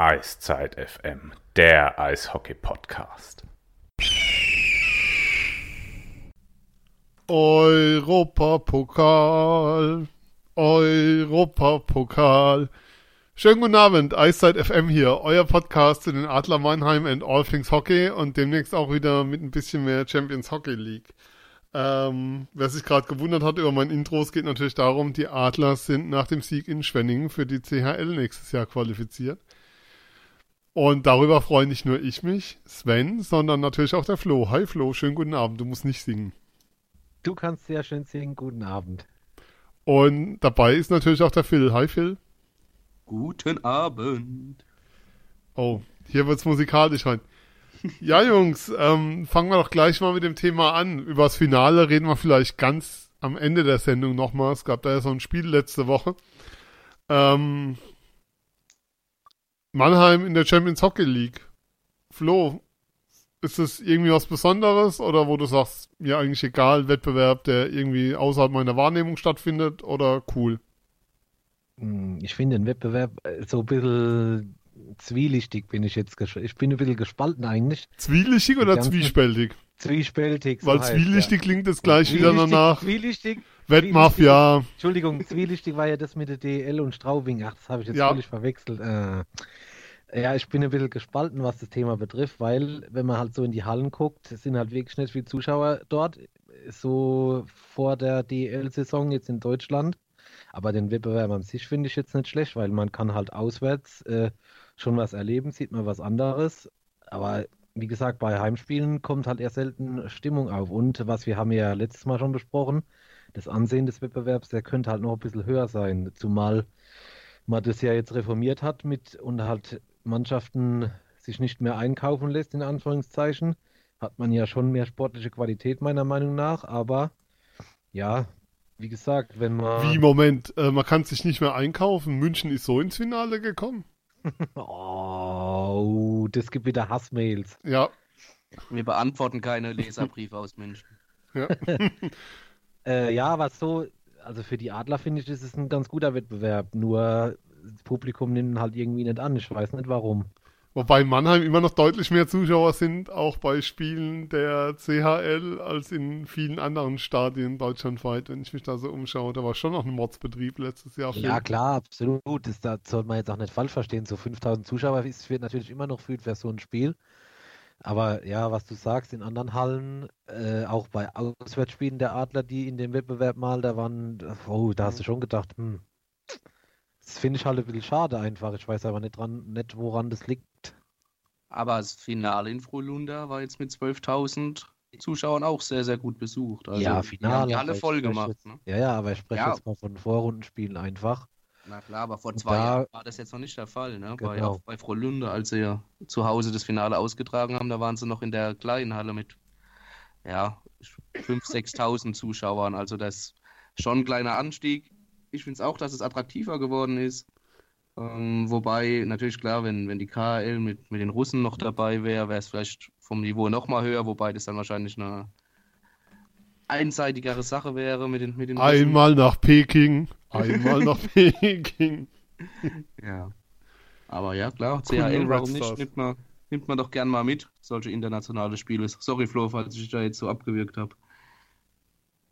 Eiszeit FM, der Eishockey-Podcast. Europapokal, Europapokal. Schönen guten Abend, Eiszeit FM hier, euer Podcast zu den Adler Mannheim and All Things Hockey und demnächst auch wieder mit ein bisschen mehr Champions Hockey League. Ähm, wer sich gerade gewundert hat über mein Intro, es geht natürlich darum, die Adler sind nach dem Sieg in Schwenningen für die CHL nächstes Jahr qualifiziert. Und darüber freue nicht nur ich mich, Sven, sondern natürlich auch der Flo. Hi Flo, schönen guten Abend, du musst nicht singen. Du kannst sehr schön singen, guten Abend. Und dabei ist natürlich auch der Phil. Hi Phil. Guten Abend. Oh, hier wird's musikalisch rein. Ja, Jungs, ähm, fangen wir doch gleich mal mit dem Thema an. Über das Finale reden wir vielleicht ganz am Ende der Sendung nochmal. Es gab da ja so ein Spiel letzte Woche. Ähm, Mannheim in der Champions Hockey League. Flo, ist das irgendwie was Besonderes oder wo du sagst, mir eigentlich egal, Wettbewerb, der irgendwie außerhalb meiner Wahrnehmung stattfindet oder cool? Hm, Ich finde den Wettbewerb äh, so ein bisschen zwielichtig bin ich jetzt. Ich bin ein bisschen gespalten eigentlich. Zwielichtig oder zwiespältig? Zwiespältig. so Weil heißt, zwielichtig ja. klingt jetzt gleich wieder danach. Zwielichtig. Wettmafia. Entschuldigung, zwielichtig war ja das mit der DL und Straubing. Ach, das habe ich jetzt Ja. völlig verwechselt. Äh, ja, ich bin ein bisschen gespalten, was das Thema betrifft, weil, wenn man halt so in die Hallen guckt, sind halt wirklich nicht viele Zuschauer dort. So vor der DL-Saison jetzt in Deutschland. Aber den Wettbewerb an sich finde ich jetzt nicht schlecht, weil man kann halt auswärts äh, schon was erleben, sieht man was anderes. Aber wie gesagt, bei Heimspielen kommt halt eher selten Stimmung auf. Und was wir haben ja letztes Mal schon besprochen, das Ansehen des Wettbewerbs, der könnte halt noch ein bisschen höher sein. Zumal man das ja jetzt reformiert hat mit und halt Mannschaften sich nicht mehr einkaufen lässt, in Anführungszeichen, hat man ja schon mehr sportliche Qualität meiner Meinung nach. Aber ja, wie gesagt, wenn man. Wie, Moment, äh, man kann sich nicht mehr einkaufen. München ist so ins Finale gekommen. Oh, das gibt wieder Hassmails. Ja, Wir beantworten keine Leserbriefe aus München. ja. Äh, ja, was so, also für die Adler finde ich, ist es ein ganz guter Wettbewerb. Nur das Publikum nimmt ihn halt irgendwie nicht an. Ich weiß nicht warum. Wobei in Mannheim immer noch deutlich mehr Zuschauer sind, auch bei Spielen der CHL, als in vielen anderen Stadien deutschlandweit, wenn ich mich da so umschaue. Da war schon noch ein Mordsbetrieb letztes Jahr. Ja, Phil. klar, absolut. Das, das sollte man jetzt auch nicht falsch verstehen. So 5000 Zuschauer ist, wird natürlich immer noch viel für so ein Spiel. Aber ja, was du sagst, in anderen Hallen, äh, auch bei Auswärtsspielen der Adler, die in dem Wettbewerb mal, da waren, oh, da hast du schon gedacht, hm, das finde ich halt ein bisschen schade einfach. Ich weiß aber nicht dran, nicht woran das liegt. Aber das Finale in Frohlunda war jetzt mit 12.000 Zuschauern auch sehr, sehr gut besucht. Also, Ja, die haben Finale, die alle voll gemacht. jetzt- Ne? Ja, ja, aber ich spreche Ja. jetzt mal von Vorrundenspielen einfach. Na klar, aber vor zwei da- Jahren war das jetzt noch nicht der Fall. Ne? Bei, Genau. auch bei Frohlunda, als sie ja zu Hause das Finale ausgetragen haben, da waren sie noch in der kleinen Halle mit ja, 5.000, 6.000 Zuschauern. Also das ist schon ein kleiner Anstieg. Ich finde es auch, dass es attraktiver geworden ist. Ähm, wobei, natürlich klar, wenn, wenn die KHL mit, mit den Russen noch dabei wäre, wäre es vielleicht vom Niveau nochmal höher, wobei das dann wahrscheinlich eine einseitigere Sache wäre mit den, mit den Russen. Einmal nach Peking, einmal nach Peking. Ja. Aber ja, klar, Cool, CHL, Red warum nicht? Nimmt man, nimmt man doch gern mal mit, solche internationale Spiele. Sorry, Flo, falls ich da jetzt so abgewürgt habe.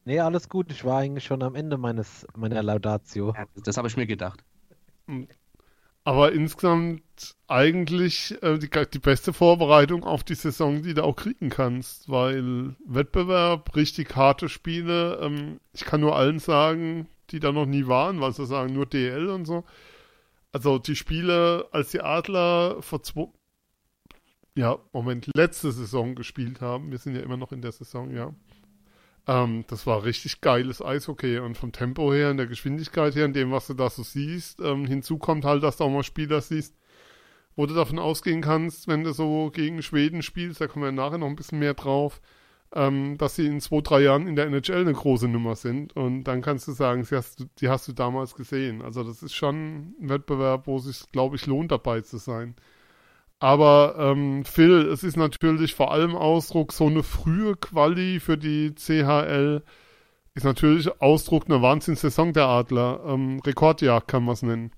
Nee, alles gut. Ich war eigentlich schon am Ende meines, meiner Laudatio. Ja, das habe ich mir gedacht. Aber insgesamt eigentlich äh, die, die beste Vorbereitung auf die Saison, die du auch kriegen kannst, weil Wettbewerb, richtig harte Spiele, ähm, ich kann nur allen sagen, die da noch nie waren, weil sie sagen nur DL und so. Also die Spiele, als die Adler vor zwei, ja, Moment, letzte Saison gespielt haben, wir sind ja immer noch in der Saison, ja. Ähm, das war richtig geiles Eishockey und vom Tempo her und der Geschwindigkeit her und dem, was du da so siehst. Ähm, hinzu kommt halt, dass du auch mal Spieler siehst, wo du davon ausgehen kannst, wenn du so gegen Schweden spielst, da kommen wir nachher noch ein bisschen mehr drauf, ähm, dass sie in zwei, drei Jahren in der NHL eine große Nummer sind. Und dann kannst du sagen, die hast du, die hast du damals gesehen. Also das ist schon ein Wettbewerb, wo es sich, glaube ich, lohnt, dabei zu sein. Aber ähm, Phil, es ist natürlich vor allem Ausdruck, so eine frühe Quali für die CHL ist natürlich Ausdruck einer Wahnsinnssaison der Adler. Ähm, Rekordjagd kann man es nennen.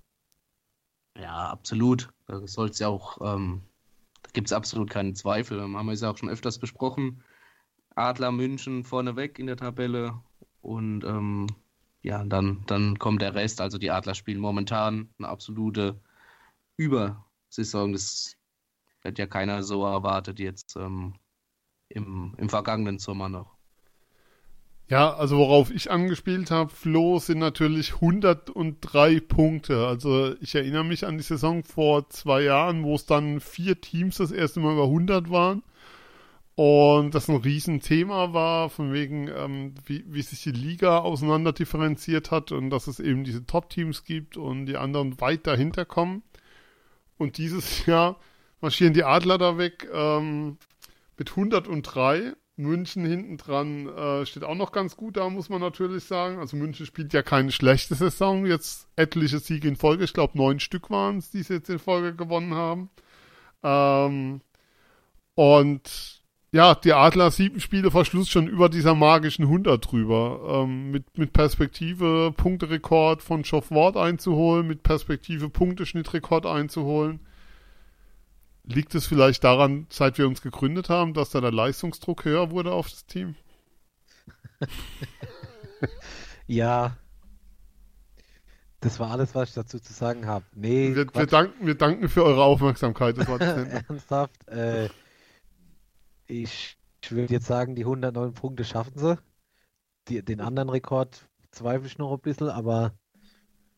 Ja, absolut. Da soll es ja auch, ähm, da gibt es absolut keinen Zweifel. Da haben wir es ja auch schon öfters besprochen. Adler München vorneweg in der Tabelle und ähm, ja, dann, dann kommt der Rest. Also die Adler spielen momentan eine absolute Übersaison. Das hätte ja keiner so erwartet jetzt ähm, im, im vergangenen Sommer noch. Ja, also worauf ich angespielt habe, Flo, sind natürlich 103 Punkte. Also ich erinnere mich an die Saison vor zwei Jahren, wo es dann vier Teams das erste Mal über 100 waren. Und das ein Riesenthema war, von wegen, ähm, wie, wie sich die Liga auseinander differenziert hat und dass es eben diese Top-Teams gibt und die anderen weit dahinter kommen. Und dieses Jahr marschieren die Adler da weg ähm, mit 103 München hinten dran äh, steht auch noch ganz gut da, muss man natürlich sagen. Also München spielt ja keine schlechte Saison. Jetzt etliche Siege in Folge. Ich glaube, neun Stück waren es, die sie jetzt in Folge gewonnen haben. Ähm, und ja, die Adler sieben Spiele vor Schluss schon über dieser magischen 100 drüber. Ähm, mit, mit Perspektive Punkterekord von Geoff Ward einzuholen, mit Perspektive Punkteschnittrekord einzuholen. Liegt es vielleicht daran, seit wir uns gegründet haben, dass da der Leistungsdruck höher wurde auf das Team? ja. Das war alles, was ich dazu zu sagen habe. Nee, wir, wir, danken, wir danken für eure Aufmerksamkeit. Das war Ernsthaft? Äh, ich, ich würde jetzt sagen, die 109 Punkte schaffen sie. Die, den anderen Rekord zweifle ich noch ein bisschen, aber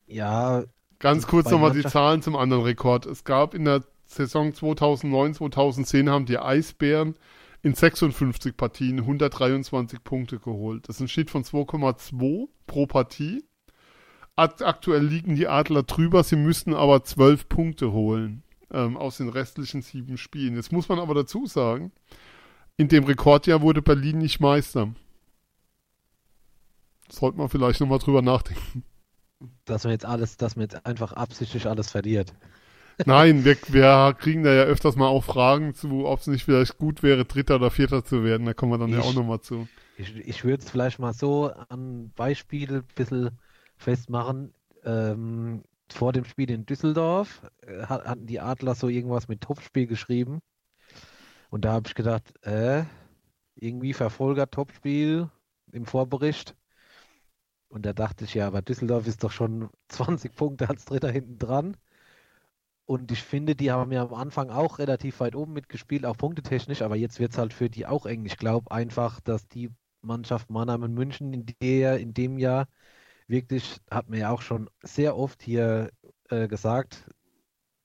ja. Ganz kurz nochmal die Zahlen zum anderen Rekord. Es gab in der Saison 2009, 2010 haben die Eisbären in 56 Partien 123 Punkte geholt. Das ist ein Schnitt von 2,2 pro Partie. Aktuell liegen die Adler drüber, sie müssten aber 12 Punkte holen ähm, aus den restlichen sieben Spielen. Jetzt muss man aber dazu sagen, in dem Rekordjahr wurde Berlin nicht Meister. Sollte man vielleicht nochmal drüber nachdenken. Dass man jetzt alles, dass man jetzt einfach absichtlich alles verliert. Nein, wir, wir, kriegen da ja öfters mal auch Fragen zu, ob es nicht vielleicht gut wäre, Dritter oder Vierter zu werden. Da kommen wir dann ich, ja auch nochmal zu. Ich, ich würde es vielleicht mal so an Beispiel ein bisschen festmachen. Ähm, vor dem Spiel in Düsseldorf äh, hatten die Adler so irgendwas mit Topspiel geschrieben. Und da habe ich gedacht, äh, irgendwie Verfolger Topspiel im Vorbericht. Und da dachte ich, ja, aber Düsseldorf ist doch schon 20 Punkte als Dritter hinten dran. Und ich finde, die haben ja am Anfang auch relativ weit oben mitgespielt, auch punktetechnisch, aber jetzt wird es halt für die auch eng. Ich glaube einfach, dass die Mannschaft Mannheim und München in, der, in dem Jahr wirklich, hat man ja auch schon sehr oft hier äh, gesagt,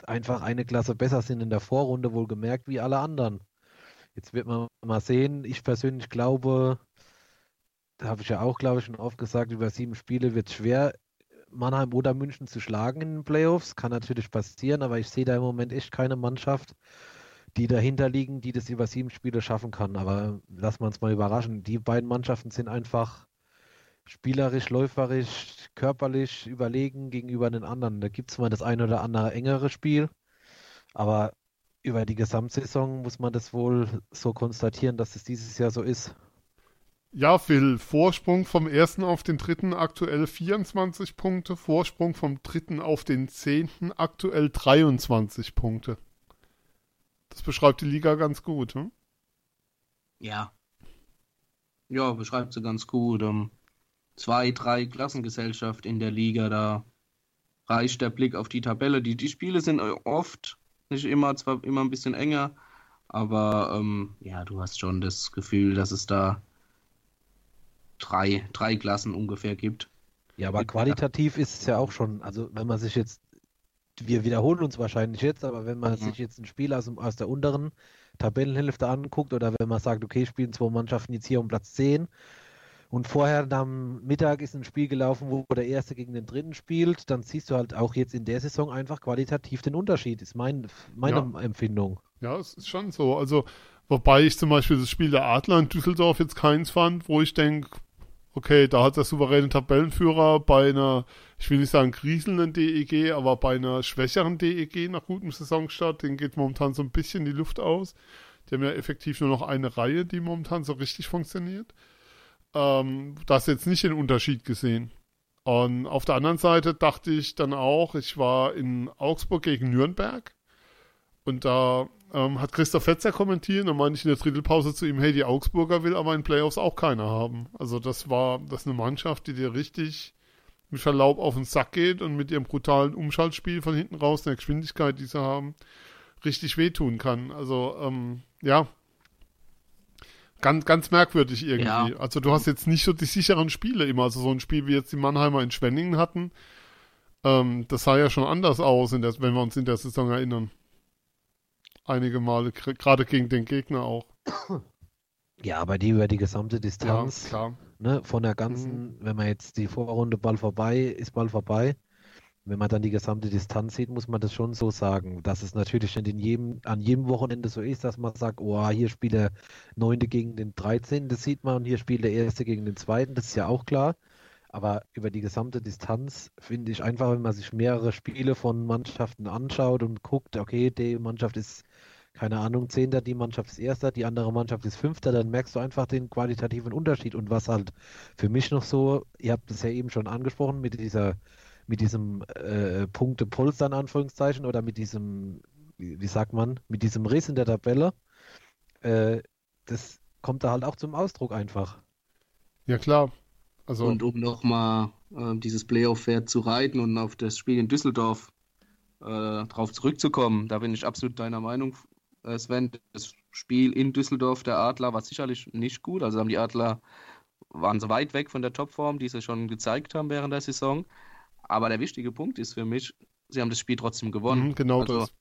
einfach eine Klasse besser sind in der Vorrunde, wohlgemerkt, wie alle anderen. Jetzt wird man mal sehen. Ich persönlich glaube, da habe ich ja auch, glaube ich, schon oft gesagt, über sieben Spiele wird es schwer, Mannheim oder München zu schlagen in den Playoffs. Kann natürlich passieren, aber ich sehe da im Moment echt keine Mannschaft, die dahinter liegen, die das über sieben Spiele schaffen kann. Aber lassen wir uns mal überraschen. Die beiden Mannschaften sind einfach spielerisch, läuferisch, körperlich überlegen gegenüber den anderen. Da gibt es mal das eine oder andere engere Spiel, aber über die Gesamtsaison muss man das wohl so konstatieren, dass es dieses Jahr so ist. Ja, Phil, Vorsprung vom ersten auf den dritten aktuell 24 Punkte, Vorsprung vom dritten auf den zehnten aktuell 23 Punkte. Das beschreibt die Liga ganz gut, hm? Ja. Ja, beschreibt sie ganz gut. Um, zwei, drei Klassengesellschaft in der Liga, da reicht der Blick auf die Tabelle. Die, die Spiele sind oft, nicht immer, zwar immer ein bisschen enger, aber ähm, ja, du hast schon das Gefühl, dass es da drei, drei Klassen ungefähr gibt. Ja, aber qualitativ ist es ja auch schon, also wenn man sich jetzt, wir wiederholen uns wahrscheinlich jetzt, aber wenn man mhm. sich jetzt ein Spiel aus, aus der unteren Tabellenhälfte anguckt oder wenn man sagt, okay, spielen zwei Mannschaften jetzt hier um Platz 10 und vorher am Mittag ist ein Spiel gelaufen, wo der Erste gegen den Dritten spielt, dann siehst du halt auch jetzt in der Saison einfach qualitativ den Unterschied, ist mein, meine ja. Empfindung. Ja, es ist schon so. Also, wobei ich zum Beispiel das Spiel der Adler in Düsseldorf jetzt keins fand, wo ich denke, okay, da hat der souveräne Tabellenführer bei einer, ich will nicht sagen kriselnden DEG, aber bei einer schwächeren DEG nach gutem Saisonstart, den geht momentan so ein bisschen die Luft aus. Die haben ja effektiv nur noch eine Reihe, die momentan so richtig funktioniert. Ähm, da hast jetzt nicht den Unterschied gesehen. Und auf der anderen Seite dachte ich dann auch, ich war in Augsburg gegen Nürnberg und da ähm, hat Christoph Fetzer kommentiert und dann meinte ich in der Drittelpause zu ihm, hey, die Augsburger will aber in Playoffs auch keiner haben. Also das war, das ist eine Mannschaft, die dir richtig mit Verlaub auf den Sack geht und mit ihrem brutalen Umschaltspiel von hinten raus, der Geschwindigkeit, die sie haben, richtig wehtun kann. Also, ähm, ja, ganz, ganz merkwürdig irgendwie. Ja. Also du hast jetzt nicht so die sicheren Spiele immer. Also so ein Spiel wie jetzt die Mannheimer in Schwenningen hatten, ähm, das sah ja schon anders aus, der, wenn wir uns in der Saison erinnern. Einige Male, gerade gegen den Gegner auch. Ja, aber die über die gesamte Ja, Distanz, klar. ne, von der ganzen, wenn man jetzt die Vorrunde Ball vorbei, ist Ball vorbei. Wenn man dann die gesamte Distanz sieht, muss man das schon so sagen, dass es natürlich nicht in jedem, an jedem Wochenende so ist, dass man sagt, oh, hier spielt der Neunte gegen den 13., das sieht man, und hier spielt der Erste gegen den Zweiten, das ist ja auch klar. Aber über die gesamte Distanz finde ich einfach, wenn man sich mehrere Spiele von Mannschaften anschaut und guckt, okay, die Mannschaft ist, keine Ahnung, Zehnter, die Mannschaft ist Erster, die andere Mannschaft ist Fünfter, dann merkst du einfach den qualitativen Unterschied. Und was halt für mich noch so, ihr habt es ja eben schon angesprochen, mit dieser, mit diesem äh, Punkte-Polster in Anführungszeichen oder mit diesem, wie, wie sagt man, mit diesem Riss in der Tabelle, äh, das kommt da halt auch zum Ausdruck einfach. Ja, klar. Also, Und um nochmal äh, dieses Playoff-Pferd zu reiten und auf das Spiel in Düsseldorf äh, drauf zurückzukommen, da bin ich absolut deiner Meinung, Sven. Das Spiel in Düsseldorf der Adler war sicherlich nicht gut. Also haben die Adler waren so weit weg von der Topform, die sie schon gezeigt haben während der Saison. Aber der wichtige Punkt ist für mich, sie haben das Spiel trotzdem gewonnen. mhm, genau Also, das.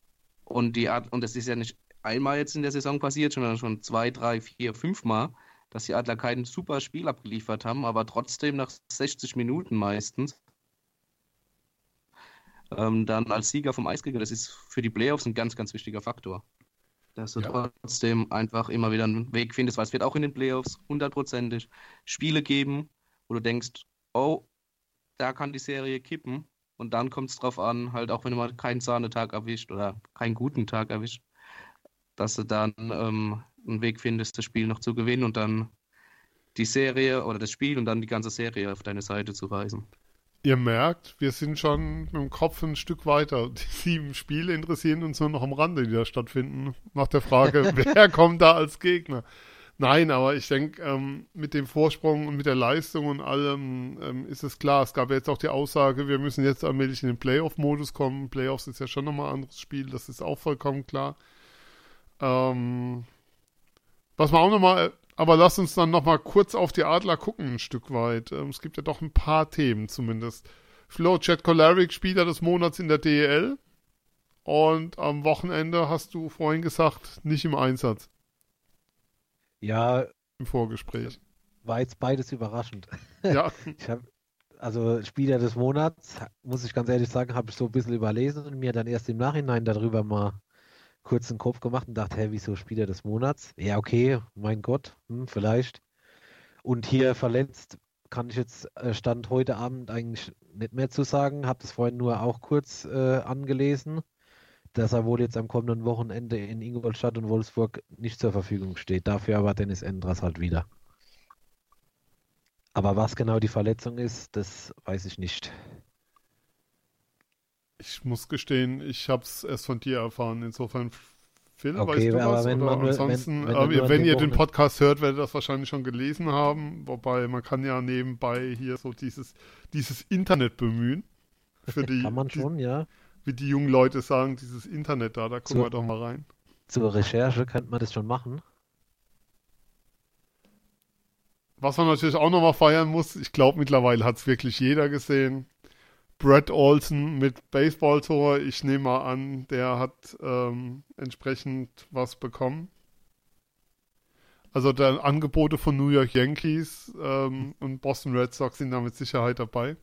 Und die Ad und das ist ja nicht einmal jetzt in der Saison passiert, sondern schon zwei, drei, vier, fünf Mal, dass die Adler kein super Spiel abgeliefert haben, aber trotzdem nach 60 Minuten meistens ähm, dann als Sieger vom Eis gegangen. Das ist für die Playoffs ein ganz, ganz wichtiger Faktor. Dass du Ja. trotzdem einfach immer wieder einen Weg findest, weil es wird auch in den Playoffs hundertprozentig Spiele geben, wo du denkst, oh, da kann die Serie kippen. Und dann kommt es drauf an, halt auch wenn du mal keinen Sahnetag erwischt oder keinen guten Tag erwischt, dass du dann ähm, einen Weg findest, das Spiel noch zu gewinnen und dann die Serie oder das Spiel und dann die ganze Serie auf deine Seite zu weisen. Ihr merkt, wir sind schon mit dem Kopf ein Stück weiter. Die sieben Spiele interessieren uns nur noch am Rande, die da stattfinden. Nach der Frage, wer kommt da als Gegner? Nein, aber ich denke, ähm, mit dem Vorsprung und mit der Leistung und allem ähm, ist es klar. Es gab ja jetzt auch die Aussage, wir müssen jetzt allmählich in den Playoff-Modus kommen. Playoffs ist ja schon nochmal ein anderes Spiel, das ist auch vollkommen klar. Ähm, was man auch nochmal, aber lass uns dann nochmal kurz auf die Adler gucken, ein Stück weit. Ähm, es gibt ja doch ein paar Themen zumindest. Flo, Chad Kolaric, Spieler des Monats in der DEL. Und am Wochenende hast du vorhin gesagt, nicht im Einsatz Ja, im Vorgespräch. war jetzt beides überraschend. Ja, Ich habe, also Spieler des Monats, muss ich ganz ehrlich sagen, habe ich so ein bisschen überlesen und mir dann erst im Nachhinein darüber mal kurz den Kopf gemacht und dachte, hä, wieso Spieler des Monats? Ja, okay, mein Gott, hm, vielleicht. Und hier verletzt kann ich jetzt äh, Stand heute Abend eigentlich nicht mehr zu sagen. Habe das vorhin nur auch kurz äh, angelesen, dass er wohl jetzt am kommenden Wochenende in Ingolstadt und Wolfsburg nicht zur Verfügung steht. Dafür aber Dennis Endras halt wieder. Aber was genau die Verletzung ist, das weiß ich nicht. Ich muss gestehen, ich habe es erst von dir erfahren. Insofern, Phil, Okay, weißt du aber was? wenn Oder man nur- wenn- ansonsten, wenn äh, nur an wenn ihr den Podcast hört, werdet ihr das wahrscheinlich schon gelesen haben. Wobei man kann ja nebenbei hier so dieses, dieses Internet bemühen. Für die, Kann man die, schon, ja. wie die jungen Leute sagen, dieses Internet da, da gucken So. wir doch mal rein. Zur Recherche könnte man das schon machen. Was man natürlich auch nochmal feiern muss, ich glaube mittlerweile hat es wirklich jeder gesehen. Brett Olsen mit Baseballtor, ich nehme mal an, der hat ähm, entsprechend was bekommen. Also der Angebote von New York Yankees ähm, und Boston Red Sox sind da mit Sicherheit dabei.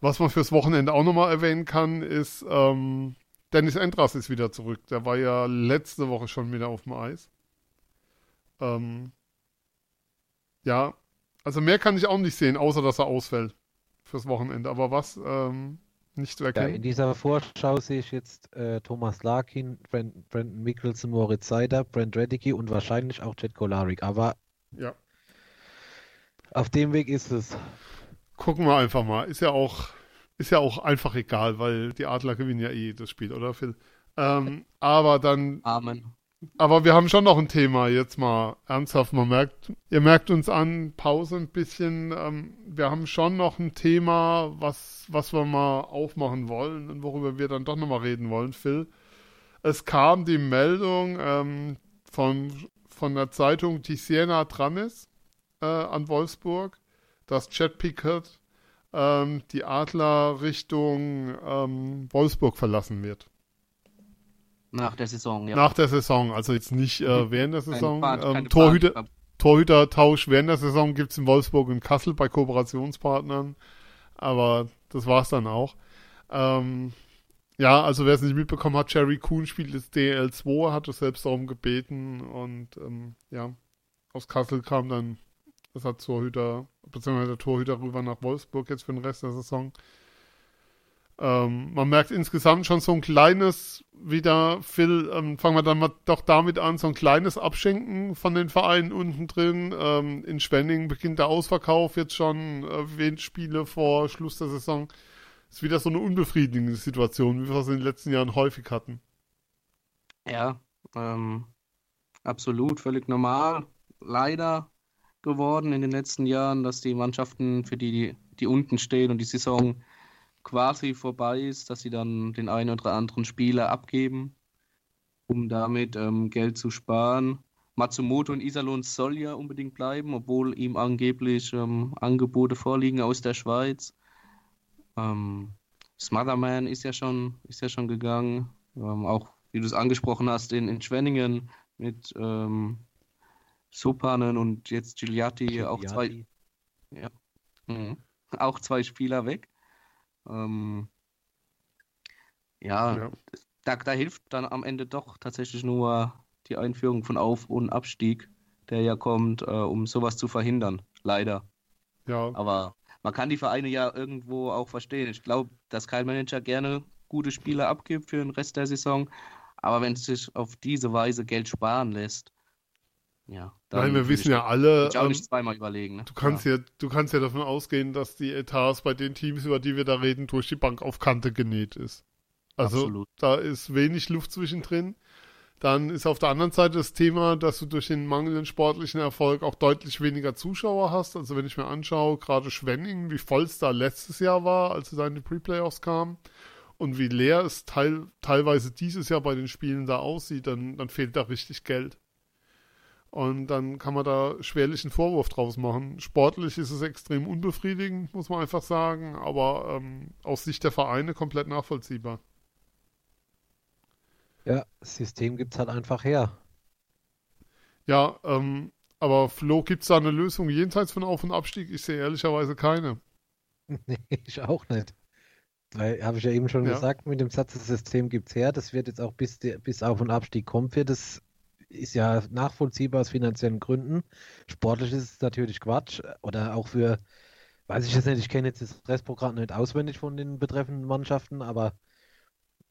Was man fürs Wochenende auch nochmal erwähnen kann, ist, ähm, Dennis Endras ist wieder zurück. Der war ja letzte Woche schon wieder auf dem Eis. Ähm, ja, also mehr kann ich auch nicht sehen, außer dass er ausfällt fürs Wochenende. Aber was? Ähm, nicht zu Ja, in erkennen. dieser Vorschau sehe ich jetzt äh, Thomas Larkin, Brent, Brandon Mickelson, Moritz Seider, Brent Reddicky und wahrscheinlich auch Jet Kolarik. Aber Ja. auf dem Weg ist es. gucken wir einfach mal. Ist ja auch, ist ja auch einfach egal, weil die Adler gewinnen ja eh das Spiel, oder Phil? Ähm, aber dann. Amen. Aber wir haben schon noch ein Thema jetzt mal ernsthaft. Man merkt, ihr merkt uns an, Pause ein bisschen. Ähm, wir haben schon noch ein Thema, was, was wir mal aufmachen wollen und worüber wir dann doch nochmal reden wollen, Phil. Es kam die Meldung ähm, von, von der Zeitung, die Siena dran ist, äh, an Wolfsburg, dass Chad Pickett ähm, die Adler Richtung ähm, Wolfsburg verlassen wird. Nach der Saison, ja. Nach der Saison, also jetzt nicht äh, Mhm. während der Keine Saison. Ähm, keine Torhüter, Fahrt- Torhüter-Tausch während der Saison gibt es in Wolfsburg und Kassel bei Kooperationspartnern. Aber das war's dann auch. Ähm, ja, also wer es nicht mitbekommen hat, Jerry Kuhn spielt jetzt DL2, hat es selbst darum gebeten und ähm, ja, aus Kassel kam dann das hat Torhüter, beziehungsweise der Torhüter rüber nach Wolfsburg jetzt für den Rest der Saison. Ähm, man merkt insgesamt schon so ein kleines, wieder, Phil, ähm, fangen wir dann mal doch damit an, so ein kleines Abschenken von den Vereinen unten drin. Ähm, in Schwenning beginnt der Ausverkauf jetzt schon, äh, wenig Spiele vor Schluss der Saison. Ist wieder so eine unbefriedigende Situation, wie wir es in den letzten Jahren häufig hatten. Ja, ähm, absolut, völlig normal. Leider geworden in den letzten Jahren, dass die Mannschaften, für die, die unten stehen und die Saison quasi vorbei ist, dass sie dann den einen oder anderen Spieler abgeben, um damit ähm, Geld zu sparen. Matsumoto in Iserlohn soll ja unbedingt bleiben, obwohl ihm angeblich ähm, Angebote vorliegen aus der Schweiz. Ähm, Smotherman ist ja schon, ist ja schon gegangen. Ähm, auch wie du es angesprochen hast, in, in Schwenningen mit ähm, Sopanen und jetzt Gigliatti, auch zwei, Gigliatti. mhm, auch zwei Spieler weg. Ähm, ja, Ja. Da, da hilft dann am Ende doch tatsächlich nur die Einführung von Auf- und Abstieg, der ja kommt, äh, um sowas zu verhindern. Leider. Ja, Aber man kann die Vereine ja irgendwo auch verstehen. Ich glaube, dass kein Manager gerne gute Spieler abgibt für den Rest der Saison. Aber wenn es sich auf diese Weise Geld sparen lässt, ja, Nein, wir wissen ich, ja alle, ich auch ähm, nicht zweimal überlegen. Ne? Du kannst ja. du kannst ja davon ausgehen, dass die Etats bei den Teams, über die wir da reden, durch die Bank auf Kante genäht ist. Also Absolut. da ist wenig Luft zwischendrin. Dann ist auf der anderen Seite das Thema, dass du durch den mangelnden sportlichen Erfolg auch deutlich weniger Zuschauer hast. Also wenn ich mir anschaue, gerade Schwenningen, wie voll es da letztes Jahr war, als es da in die Pre-Playoffs kam und wie leer es teil, teilweise dieses Jahr bei den Spielen da aussieht, dann, dann fehlt da richtig Geld. Und dann kann man da schwerlich einen Vorwurf draus machen. Sportlich ist es extrem unbefriedigend, muss man einfach sagen, aber ähm, aus Sicht der Vereine komplett nachvollziehbar. Ja, das System gibt es halt einfach her. Ja, ähm, aber Flo, gibt es da eine Lösung jenseits von Auf- und Abstieg? Ich sehe ehrlicherweise keine. Nee, ich auch nicht. Weil, habe ich ja eben schon Ja. gesagt, mit dem Satz, das System gibt's her, das wird jetzt auch bis, bis Auf- und Abstieg kommt, wird das ist ja nachvollziehbar aus finanziellen Gründen. Sportlich ist es natürlich Quatsch. Oder auch für, weiß ich jetzt nicht, ich kenne jetzt das Restprogramm nicht auswendig von den betreffenden Mannschaften, aber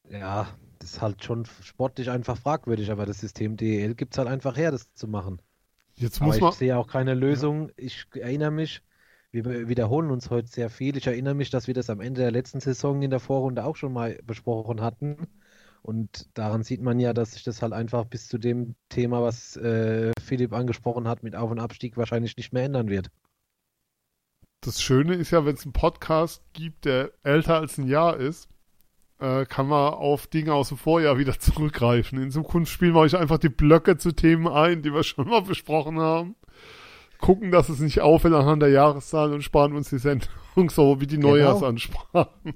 ja, das ist halt schon sportlich einfach fragwürdig, aber das System DEL gibt es halt einfach her, das zu machen. Jetzt Aber muss ich man. sehe auch keine Lösung. Ich erinnere mich, wir wiederholen uns heute sehr viel. Ich erinnere mich, dass wir das am Ende der letzten Saison in der Vorrunde auch schon mal besprochen hatten. Und daran sieht man ja, dass sich das halt einfach bis zu dem Thema, was äh, Philipp angesprochen hat, mit Auf- und Abstieg wahrscheinlich nicht mehr ändern wird. Das Schöne ist ja, wenn es einen Podcast gibt, der älter als ein Jahr ist, äh, kann man auf Dinge aus dem Vorjahr wieder zurückgreifen. In Zukunft spielen wir euch einfach die Blöcke zu Themen ein, die wir schon mal besprochen haben. Gucken, dass es nicht auffällt anhand der Jahreszahl und sparen uns die Sendung so wie die Genau. Neujahrsansprachen.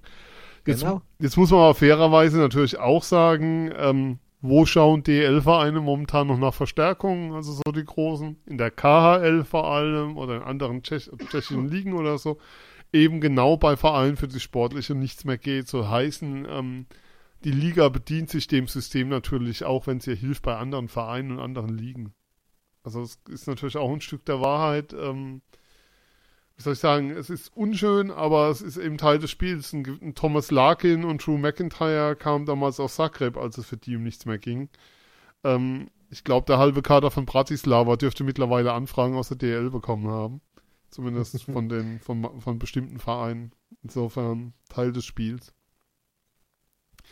Jetzt, Genau. jetzt muss man aber fairerweise natürlich auch sagen, ähm, wo schauen DL-Vereine momentan noch nach Verstärkungen, also so die großen, in der KHL vor allem oder in anderen Tschech tschechischen Ligen oder so, eben genau bei Vereinen, für die sportliche nichts mehr geht, so heißen, ähm, die Liga bedient sich dem System natürlich auch, wenn es ihr hilft bei anderen Vereinen und anderen Ligen. Also es ist natürlich auch ein Stück der Wahrheit, ähm, wie soll ich sagen, es ist unschön, aber es ist eben Teil des Spiels. Ein, ein Thomas Larkin und Drew McIntyre kamen damals aus Zagreb, als es für die um nichts mehr ging. Ähm, ich glaube, der halbe Kader von Bratislava dürfte mittlerweile Anfragen aus der DL bekommen haben. Zumindest von den von, von bestimmten Vereinen. Insofern Teil des Spiels.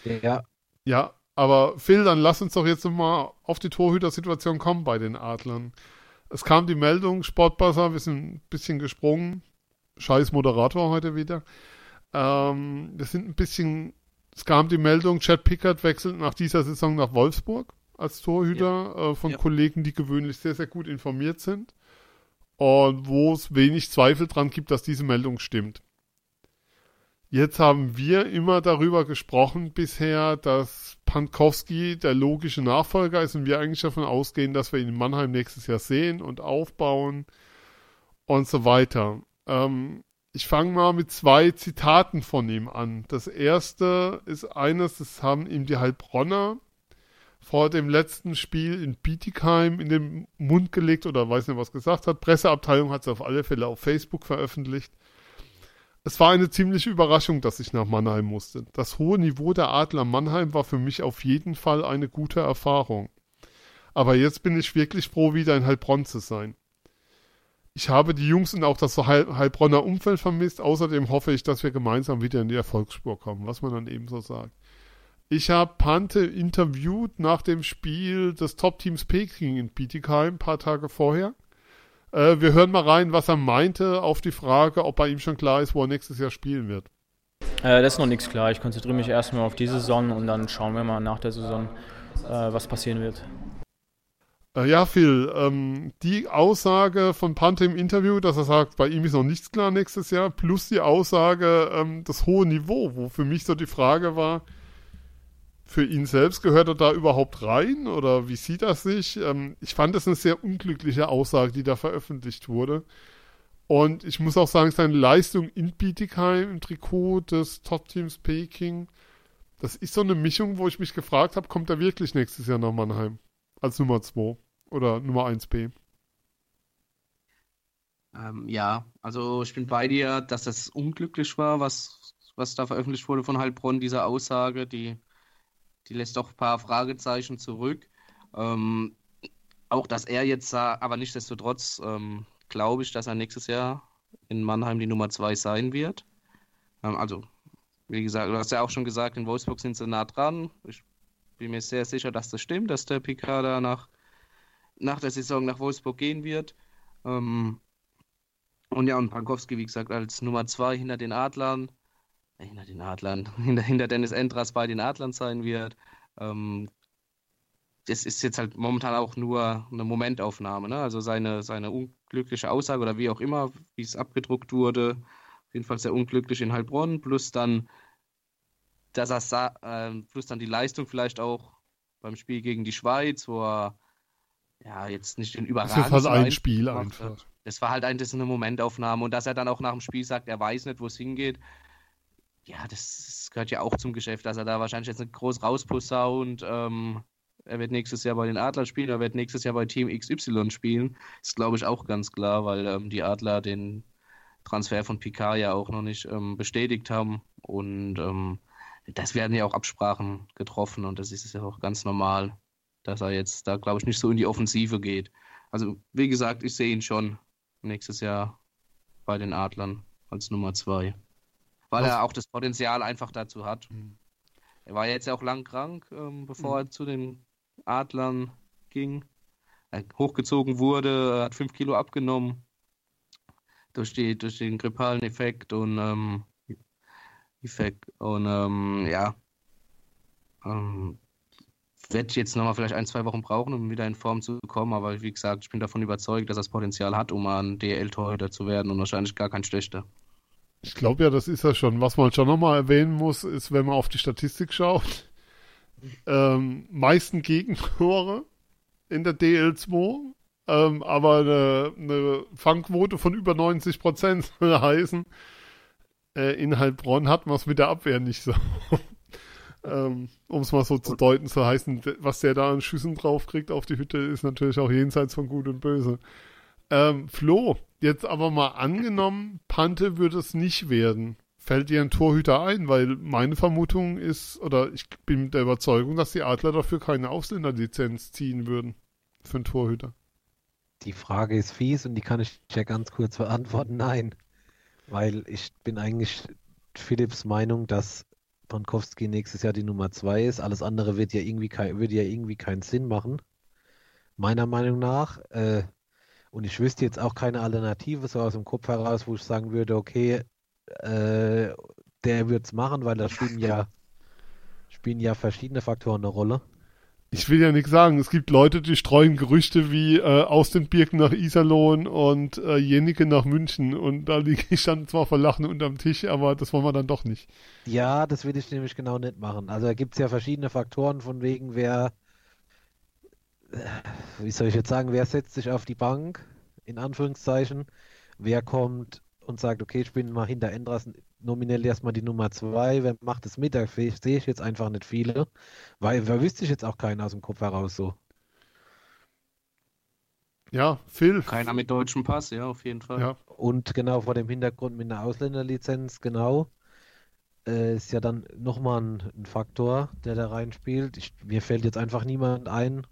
Ja. Ja, aber Phil, dann lass uns doch jetzt mal auf die Torhüter-Situation kommen bei den Adlern. Es kam die Meldung, Sportbuzzer, wir sind ein bisschen gesprungen. Scheiß Moderator heute wieder. Ähm, wir sind ein bisschen, es kam die Meldung, Chad Pickard wechselt nach dieser Saison nach Wolfsburg als Torhüter ja. äh, von ja. Kollegen, die gewöhnlich sehr, sehr gut informiert sind. Und wo es wenig Zweifel dran gibt, dass diese Meldung stimmt. Jetzt haben wir immer darüber gesprochen bisher, dass Pankowski der logische Nachfolger ist und wir eigentlich davon ausgehen, dass wir ihn in Mannheim nächstes Jahr sehen und aufbauen und so weiter. Ähm, ich fange mal mit zwei Zitaten von ihm an. Das erste ist eines, das haben ihm die Heilbronner vor dem letzten Spiel in Bietigheim in den Mund gelegt oder weiß nicht, was gesagt hat. Presseabteilung hat es auf alle Fälle auf Facebook veröffentlicht. Es war eine ziemliche Überraschung, dass ich nach Mannheim musste. Das hohe Niveau der Adler Mannheim war für mich auf jeden Fall eine gute Erfahrung. Aber jetzt bin ich wirklich froh, wieder in Heilbronn zu sein. Ich habe die Jungs und auch das Heil Heilbronner Umfeld vermisst. Außerdem hoffe ich, dass wir gemeinsam wieder in die Erfolgsspur kommen, was man dann eben so sagt. Ich habe Pante interviewt nach dem Spiel des Top-Teams Peking in Bietigheim, ein paar Tage vorher. Äh, wir hören mal rein, was er meinte auf die Frage, ob bei ihm schon klar ist, wo er nächstes Jahr spielen wird. Äh, das ist noch nichts klar. Ich konzentriere mich erstmal auf die Saison und dann schauen wir mal nach der Saison, äh, was passieren wird. Äh, ja, Phil, ähm, die Aussage von Pante im Interview, dass er sagt, bei ihm ist noch nichts klar nächstes Jahr, plus die Aussage, ähm, das hohe Niveau, wo für mich so die Frage war, für ihn selbst gehört er da überhaupt rein oder wie sieht er sich? Ähm, ich fand das eine sehr unglückliche Aussage, die da veröffentlicht wurde. Und ich muss auch sagen, seine Leistung in Bietigheim im Trikot des Top-Teams Peking, das ist so eine Mischung, wo ich mich gefragt habe, kommt er wirklich nächstes Jahr nach Mannheim? Als Nummer 2 oder Nummer 1b? Ähm, ja, also ich bin bei dir, dass das unglücklich war, was, was da veröffentlicht wurde von Heilbronn, diese Aussage, die die lässt doch ein paar Fragezeichen zurück. Ähm, auch, dass er jetzt sah, aber nichtsdestotrotz ähm, glaube ich, dass er nächstes Jahr in Mannheim die Nummer 2 sein wird. Ähm, also, wie gesagt, du hast ja auch schon gesagt, in Wolfsburg sind sie nah dran. Ich bin mir sehr sicher, dass das stimmt, dass der Picard da nach, nach der Saison nach Wolfsburg gehen wird. Ähm, und ja, und Pankowski, wie gesagt, als Nummer 2 hinter den Adlern hinter den Adlern, hinter, hinter Dennis Endras bei den Adlern sein wird. Ähm, das ist jetzt halt momentan auch nur eine Momentaufnahme. Ne? Also seine, seine unglückliche Aussage oder wie auch immer, wie es abgedruckt wurde, auf jeden Fall sehr unglücklich in Heilbronn, plus dann, dass er äh, plus dann die Leistung vielleicht auch beim Spiel gegen die Schweiz, wo er ja jetzt nicht den überragenden. Das ist halt ein Spiel einfach. Das war halt ein, das eine Momentaufnahme und dass er dann auch nach dem Spiel sagt, er weiß nicht, wo es hingeht ja, das gehört ja auch zum Geschäft, dass er da wahrscheinlich jetzt nicht groß rausposaunt. Ähm, er wird nächstes Jahr bei den Adlern spielen, er wird nächstes Jahr bei Team XY spielen. Ist, glaube ich, auch ganz klar, weil ähm, die Adler den Transfer von Picard ja auch noch nicht ähm, bestätigt haben. Und ähm, das werden ja auch Absprachen getroffen und das ist ja auch ganz normal, dass er jetzt da, glaube ich, nicht so in die Offensive geht. Also, wie gesagt, ich sehe ihn schon nächstes Jahr bei den Adlern als Nummer zwei weil er auch das Potenzial einfach dazu hat. Mhm. Er war jetzt ja auch lang krank, ähm, bevor mhm. er zu den Adlern ging. Er hochgezogen wurde, hat fünf Kilo abgenommen durch, die, durch den grippalen Effekt und ähm, Effekt und ähm, ja, ähm, werde jetzt nochmal vielleicht ein, zwei Wochen brauchen, um wieder in Form zu kommen, aber wie gesagt, ich bin davon überzeugt, dass er das Potenzial hat, um ein DL-Torhüter zu werden und wahrscheinlich gar kein schlechter. Ich glaube ja, das ist ja schon. Was man schon nochmal erwähnen muss, ist, wenn man auf die Statistik schaut, ähm, meisten Gegentore in der DL2, ähm, aber eine, eine, Fangquote von über 90 Prozent heißen, äh, in Heilbronn hat man es mit der Abwehr nicht so. ähm, um es mal so zu deuten, zu heißen, was der da an Schüssen draufkriegt auf die Hütte, ist natürlich auch jenseits von Gut und Böse. Ähm, Flo, jetzt aber mal angenommen, Pante würde es nicht werden. Fällt dir ein Torhüter ein? Weil meine Vermutung ist, oder ich bin der Überzeugung, dass die Adler dafür keine Ausländerlizenz ziehen würden. Für einen Torhüter. Die Frage ist fies und die kann ich ja ganz kurz beantworten. Nein, weil ich bin eigentlich Philipps Meinung, dass Pankowski nächstes Jahr die Nummer 2 ist. Alles andere wird ja irgendwie kein, würde ja irgendwie keinen Sinn machen. Meiner Meinung nach. Äh, und ich wüsste jetzt auch keine Alternative so aus dem Kopf heraus, wo ich sagen würde, okay, äh, der wird es machen, weil da spielen ja, spielen ja verschiedene Faktoren eine Rolle. Ich will ja nichts sagen. Es gibt Leute, die streuen Gerüchte wie äh, aus den Birken nach Iserlohn und äh, Jenike nach München. Und da liege ich dann zwar vor Lachen unterm Tisch, aber das wollen wir dann doch nicht. Ja, das will ich nämlich genau nicht machen. Also da gibt es ja verschiedene Faktoren, von wegen wer, wie soll ich jetzt sagen, wer setzt sich auf die Bank, in Anführungszeichen, wer kommt und sagt, okay, ich bin mal hinter Endras nominell erstmal die Nummer zwei. Wer macht es mit? Da sehe ich jetzt einfach nicht viele, weil da wüsste ich jetzt auch keinen aus dem Kopf heraus so. Ja, Phil. Keiner mit deutschem Pass, ja, auf jeden Fall. Ja. Und genau vor dem Hintergrund mit einer Ausländerlizenz, genau, äh, ist ja dann nochmal ein, ein Faktor, der da reinspielt. Ich, mir fällt jetzt einfach niemand ein,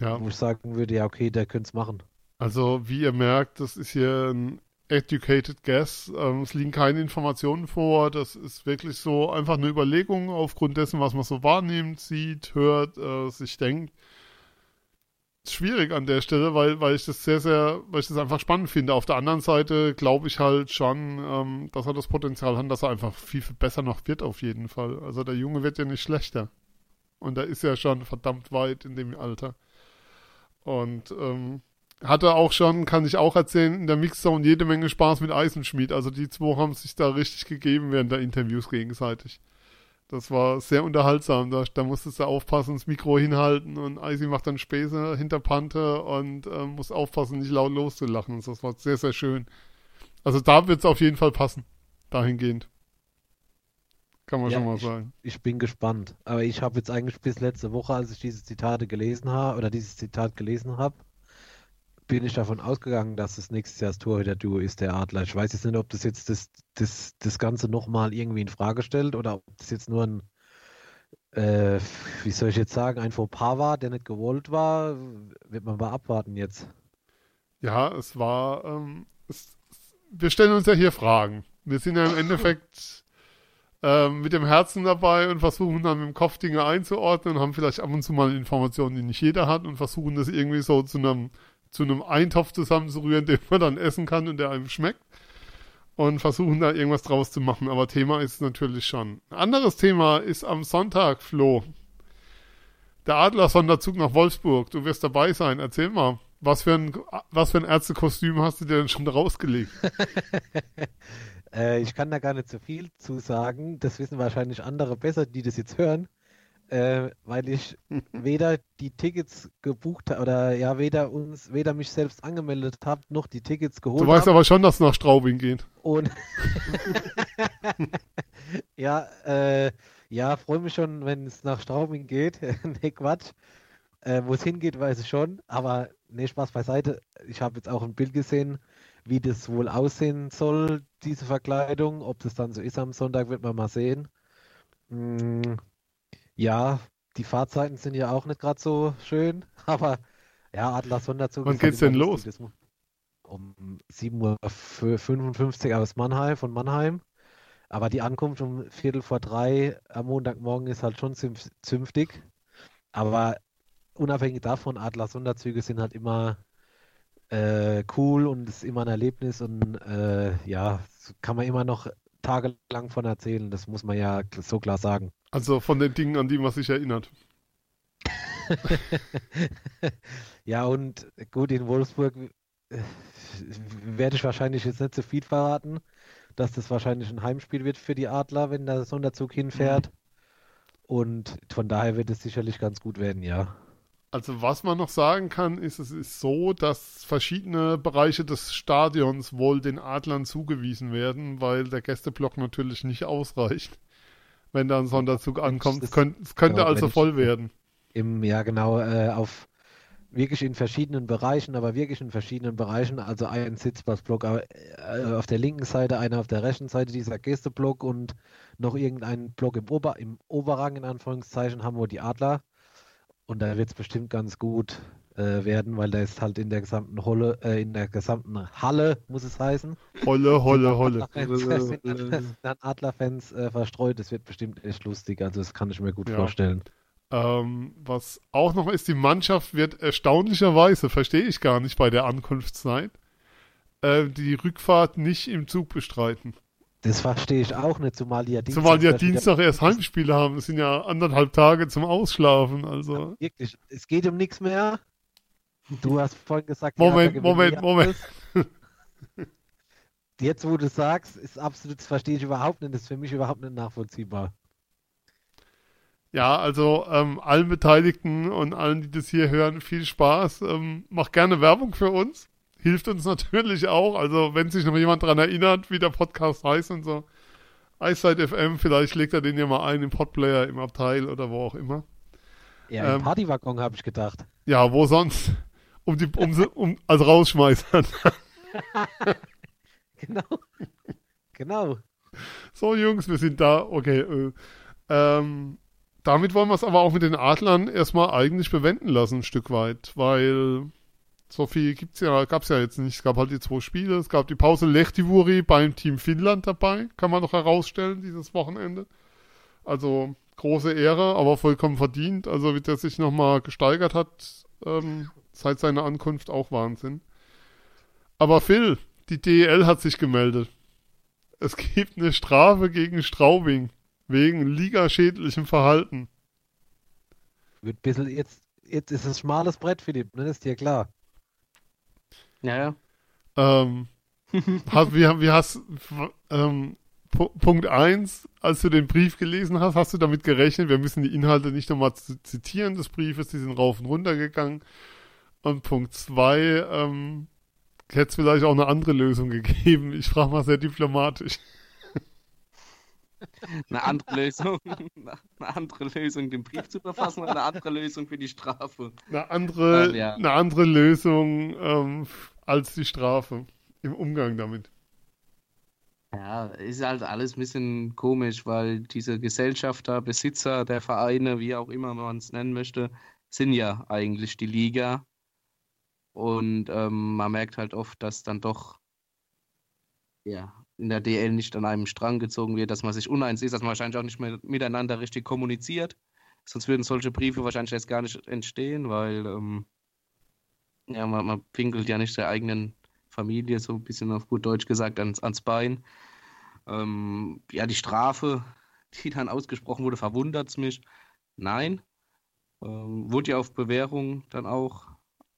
Ja. wo ich sagen würde, ja, okay, der könnte es machen. Also, wie ihr merkt, das ist hier ein educated guess. Ähm, es liegen keine Informationen vor. Das ist wirklich so einfach eine Überlegung aufgrund dessen, was man so wahrnimmt, sieht, hört, äh, sich denkt. Schwierig an der Stelle, weil, weil ich das sehr, sehr, weil ich das einfach spannend finde. Auf der anderen Seite glaube ich halt schon, ähm, dass er das Potenzial hat, dass er einfach viel, viel besser noch wird, auf jeden Fall. Also der Junge wird ja nicht schlechter. Und er ist ja schon verdammt weit in dem Alter. Und ähm, hatte auch schon, kann ich auch erzählen, in der Mixzone jede Menge Spaß mit Eisenschmied. Also die zwei haben sich da richtig gegeben während der Interviews gegenseitig. Das war sehr unterhaltsam. Da, da musstest du aufpassen, das Mikro hinhalten und Eisi macht dann Späße hinter Pante und äh, muss aufpassen, nicht laut loszulachen. Das war sehr, sehr schön. Also da wird es auf jeden Fall passen. Dahingehend. Kann man Ja, schon mal ich- sagen. Ich bin gespannt. Aber ich habe jetzt eigentlich bis letzte Woche, als ich diese Zitate gelesen habe, oder dieses Zitat gelesen habe, bin ich davon ausgegangen, dass es nächstes Jahr das Torhüter-Duo ist, der Adler. Ich weiß jetzt nicht, ob das jetzt das, das, das Ganze nochmal irgendwie in Frage stellt oder ob das jetzt nur ein, äh, wie soll ich jetzt sagen, ein Fauxpas war, der nicht gewollt war. Wird man mal abwarten jetzt. Ja, es war, ähm, es, wir stellen uns ja hier Fragen. Wir sind ja im Endeffekt ähm, mit dem Herzen dabei und versuchen dann mit dem Kopf Dinge einzuordnen und haben vielleicht ab und zu mal Informationen, die nicht jeder hat und versuchen das irgendwie so zu einem, zu einem Eintopf zusammenzurühren, den man dann essen kann und der einem schmeckt. Und versuchen da irgendwas draus zu machen. Aber Thema ist natürlich schon. Ein anderes Thema ist am Sonntag, Flo. Der Adler-Sonderzug nach Wolfsburg. Du wirst dabei sein. Erzähl mal. Was für ein, was für ein Ärztekostüm hast du dir denn schon rausgelegt? Äh, ich kann da gar nicht so viel zu sagen. Das wissen wahrscheinlich andere besser, die das jetzt hören. Äh, weil ich weder die Tickets gebucht habe oder ja, weder uns, weder mich selbst angemeldet habe, noch die Tickets geholt Du weißt habe. aber schon, dass es nach Straubing geht. Und ja, äh, ja, freue mich schon, wenn es nach Straubing geht. nee, Quatsch. Äh, Wo es hingeht, weiß ich schon. Aber nee, Spaß beiseite. Ich habe jetzt auch ein Bild gesehen, wie das wohl aussehen soll, diese Verkleidung. Ob das dann so ist am Sonntag, wird man mal sehen. Mm, ja, die Fahrzeiten sind ja auch nicht gerade so schön, aber ja, Adler Sonderzug Wann halt geht's denn los? Um 7.55 Uhr aus Mannheim, von Mannheim. Aber die Ankunft um Viertel vor drei am Montagmorgen ist halt schon zünf- zünftig. Aber unabhängig davon, Adler Sonderzüge sind halt immer äh, cool und es ist immer ein Erlebnis und äh, ja, kann man immer noch tagelang von erzählen. Das muss man ja so klar sagen. Also von den Dingen, an die man sich erinnert. Ja, und gut, in Wolfsburg äh, werde ich wahrscheinlich jetzt nicht so viel verraten, dass das wahrscheinlich ein Heimspiel wird für die Adler, wenn der Sonderzug hinfährt. Und von daher wird es sicherlich ganz gut werden, ja. Also was man noch sagen kann, ist, es ist so, dass verschiedene Bereiche des Stadions wohl den Adlern zugewiesen werden, weil der Gästeblock natürlich nicht ausreicht, wenn da ein Sonderzug ankommt. Es könnte, es könnte genau, also voll werden. Im, ja, genau, äh, auf wirklich in verschiedenen Bereichen, aber wirklich in verschiedenen Bereichen. Also ein Sitzplatzblock äh, auf der linken Seite, einer auf der rechten Seite, dieser Gästeblock und noch irgendein Block im, Ober, im Oberrang, in Anführungszeichen, haben wir die Adler. Und da wird es bestimmt ganz gut. äh, werden, weil da ist halt in der gesamten Holle, äh, in der gesamten Halle, muss es heißen. Holle, Holle, Holle. Dann Adlerfans äh, verstreut. Das wird bestimmt echt lustig. Also das kann ich mir gut Ja. vorstellen. Ähm, was auch noch ist, die Mannschaft wird erstaunlicherweise, verstehe ich gar nicht bei der Ankunftszeit, äh, die Rückfahrt nicht im Zug bestreiten. Das verstehe ich auch nicht, zumal die ja Dienstag. Zumal die ja Dienstag erst Heimspiele haben. Das sind ja anderthalb Tage zum Ausschlafen. Also, Wirklich, es geht um nichts mehr. Du hast vorhin gesagt, Moment, Moment, Moment. Jetzt, wo du sagst, ist absolut, das verstehe ich überhaupt nicht, das ist für mich überhaupt nicht nachvollziehbar. ja, also ähm, allen Beteiligten und allen, die das hier hören, viel Spaß. Ähm, macht gerne Werbung für uns. Hilft uns natürlich auch. Also, wenn sich noch jemand dran erinnert, wie der Podcast heißt und so. Eyesight FM, vielleicht legt er den ja mal ein im Podplayer, im Abteil oder wo auch immer. Ja, Ähm, im Partywaggon habe ich gedacht. Ja, wo sonst? Um die, um, um als Rausschmeißern. Genau. genau. So, Jungs, wir sind da. Okay. Äh, ähm, damit wollen wir es aber auch mit den Adlern erstmal eigentlich bewenden lassen, ein Stück weit, weil so viel gibt's ja, gab's ja jetzt nicht. Es gab halt die zwei Spiele. Es gab die Pause Lehtivuri beim Team Finnland dabei, kann man noch herausstellen, dieses Wochenende. Also große Ehre, aber vollkommen verdient. Also wie der sich nochmal gesteigert hat ähm, seit seiner Ankunft, auch Wahnsinn. Aber Phil, die DEL hat sich gemeldet. Es gibt eine Strafe gegen Straubing wegen ligaschädlichem Verhalten. Wird bisschen, jetzt, jetzt ist es schmales Brett, Philipp, ne? Ist dir klar. Ja, ja. Ähm, hast, wie, wie hast, ähm, Pu- Punkt 1, als du den Brief gelesen hast, hast du damit gerechnet, wir müssen die Inhalte nicht nochmal zitieren des Briefes, die sind rauf und runter gegangen. Und Punkt 2, ähm, hätte es vielleicht auch eine andere Lösung gegeben. Ich frage mal sehr diplomatisch. Eine andere Lösung. Eine andere Lösung, den Brief zu verfassen oder eine andere Lösung für die Strafe. Eine andere, ja. eine andere Lösung ähm, als die Strafe im Umgang damit. Ja, ist halt alles ein bisschen komisch, weil diese Gesellschafter, Besitzer der Vereine, wie auch immer man es nennen möchte, sind ja eigentlich die Liga. Und ähm, man merkt halt oft, dass dann doch ja, in der DL nicht an einem Strang gezogen wird, dass man sich uneins ist, dass man wahrscheinlich auch nicht mehr miteinander richtig kommuniziert. Sonst würden solche Briefe wahrscheinlich jetzt gar nicht entstehen, weil ähm, ja, man, man pinkelt ja nicht der eigenen Familie, so ein bisschen auf gut Deutsch gesagt, ans, ans Bein. Ähm, ja, die Strafe, die dann ausgesprochen wurde, verwundert es mich. Nein. Ähm, wurde ja auf Bewährung dann auch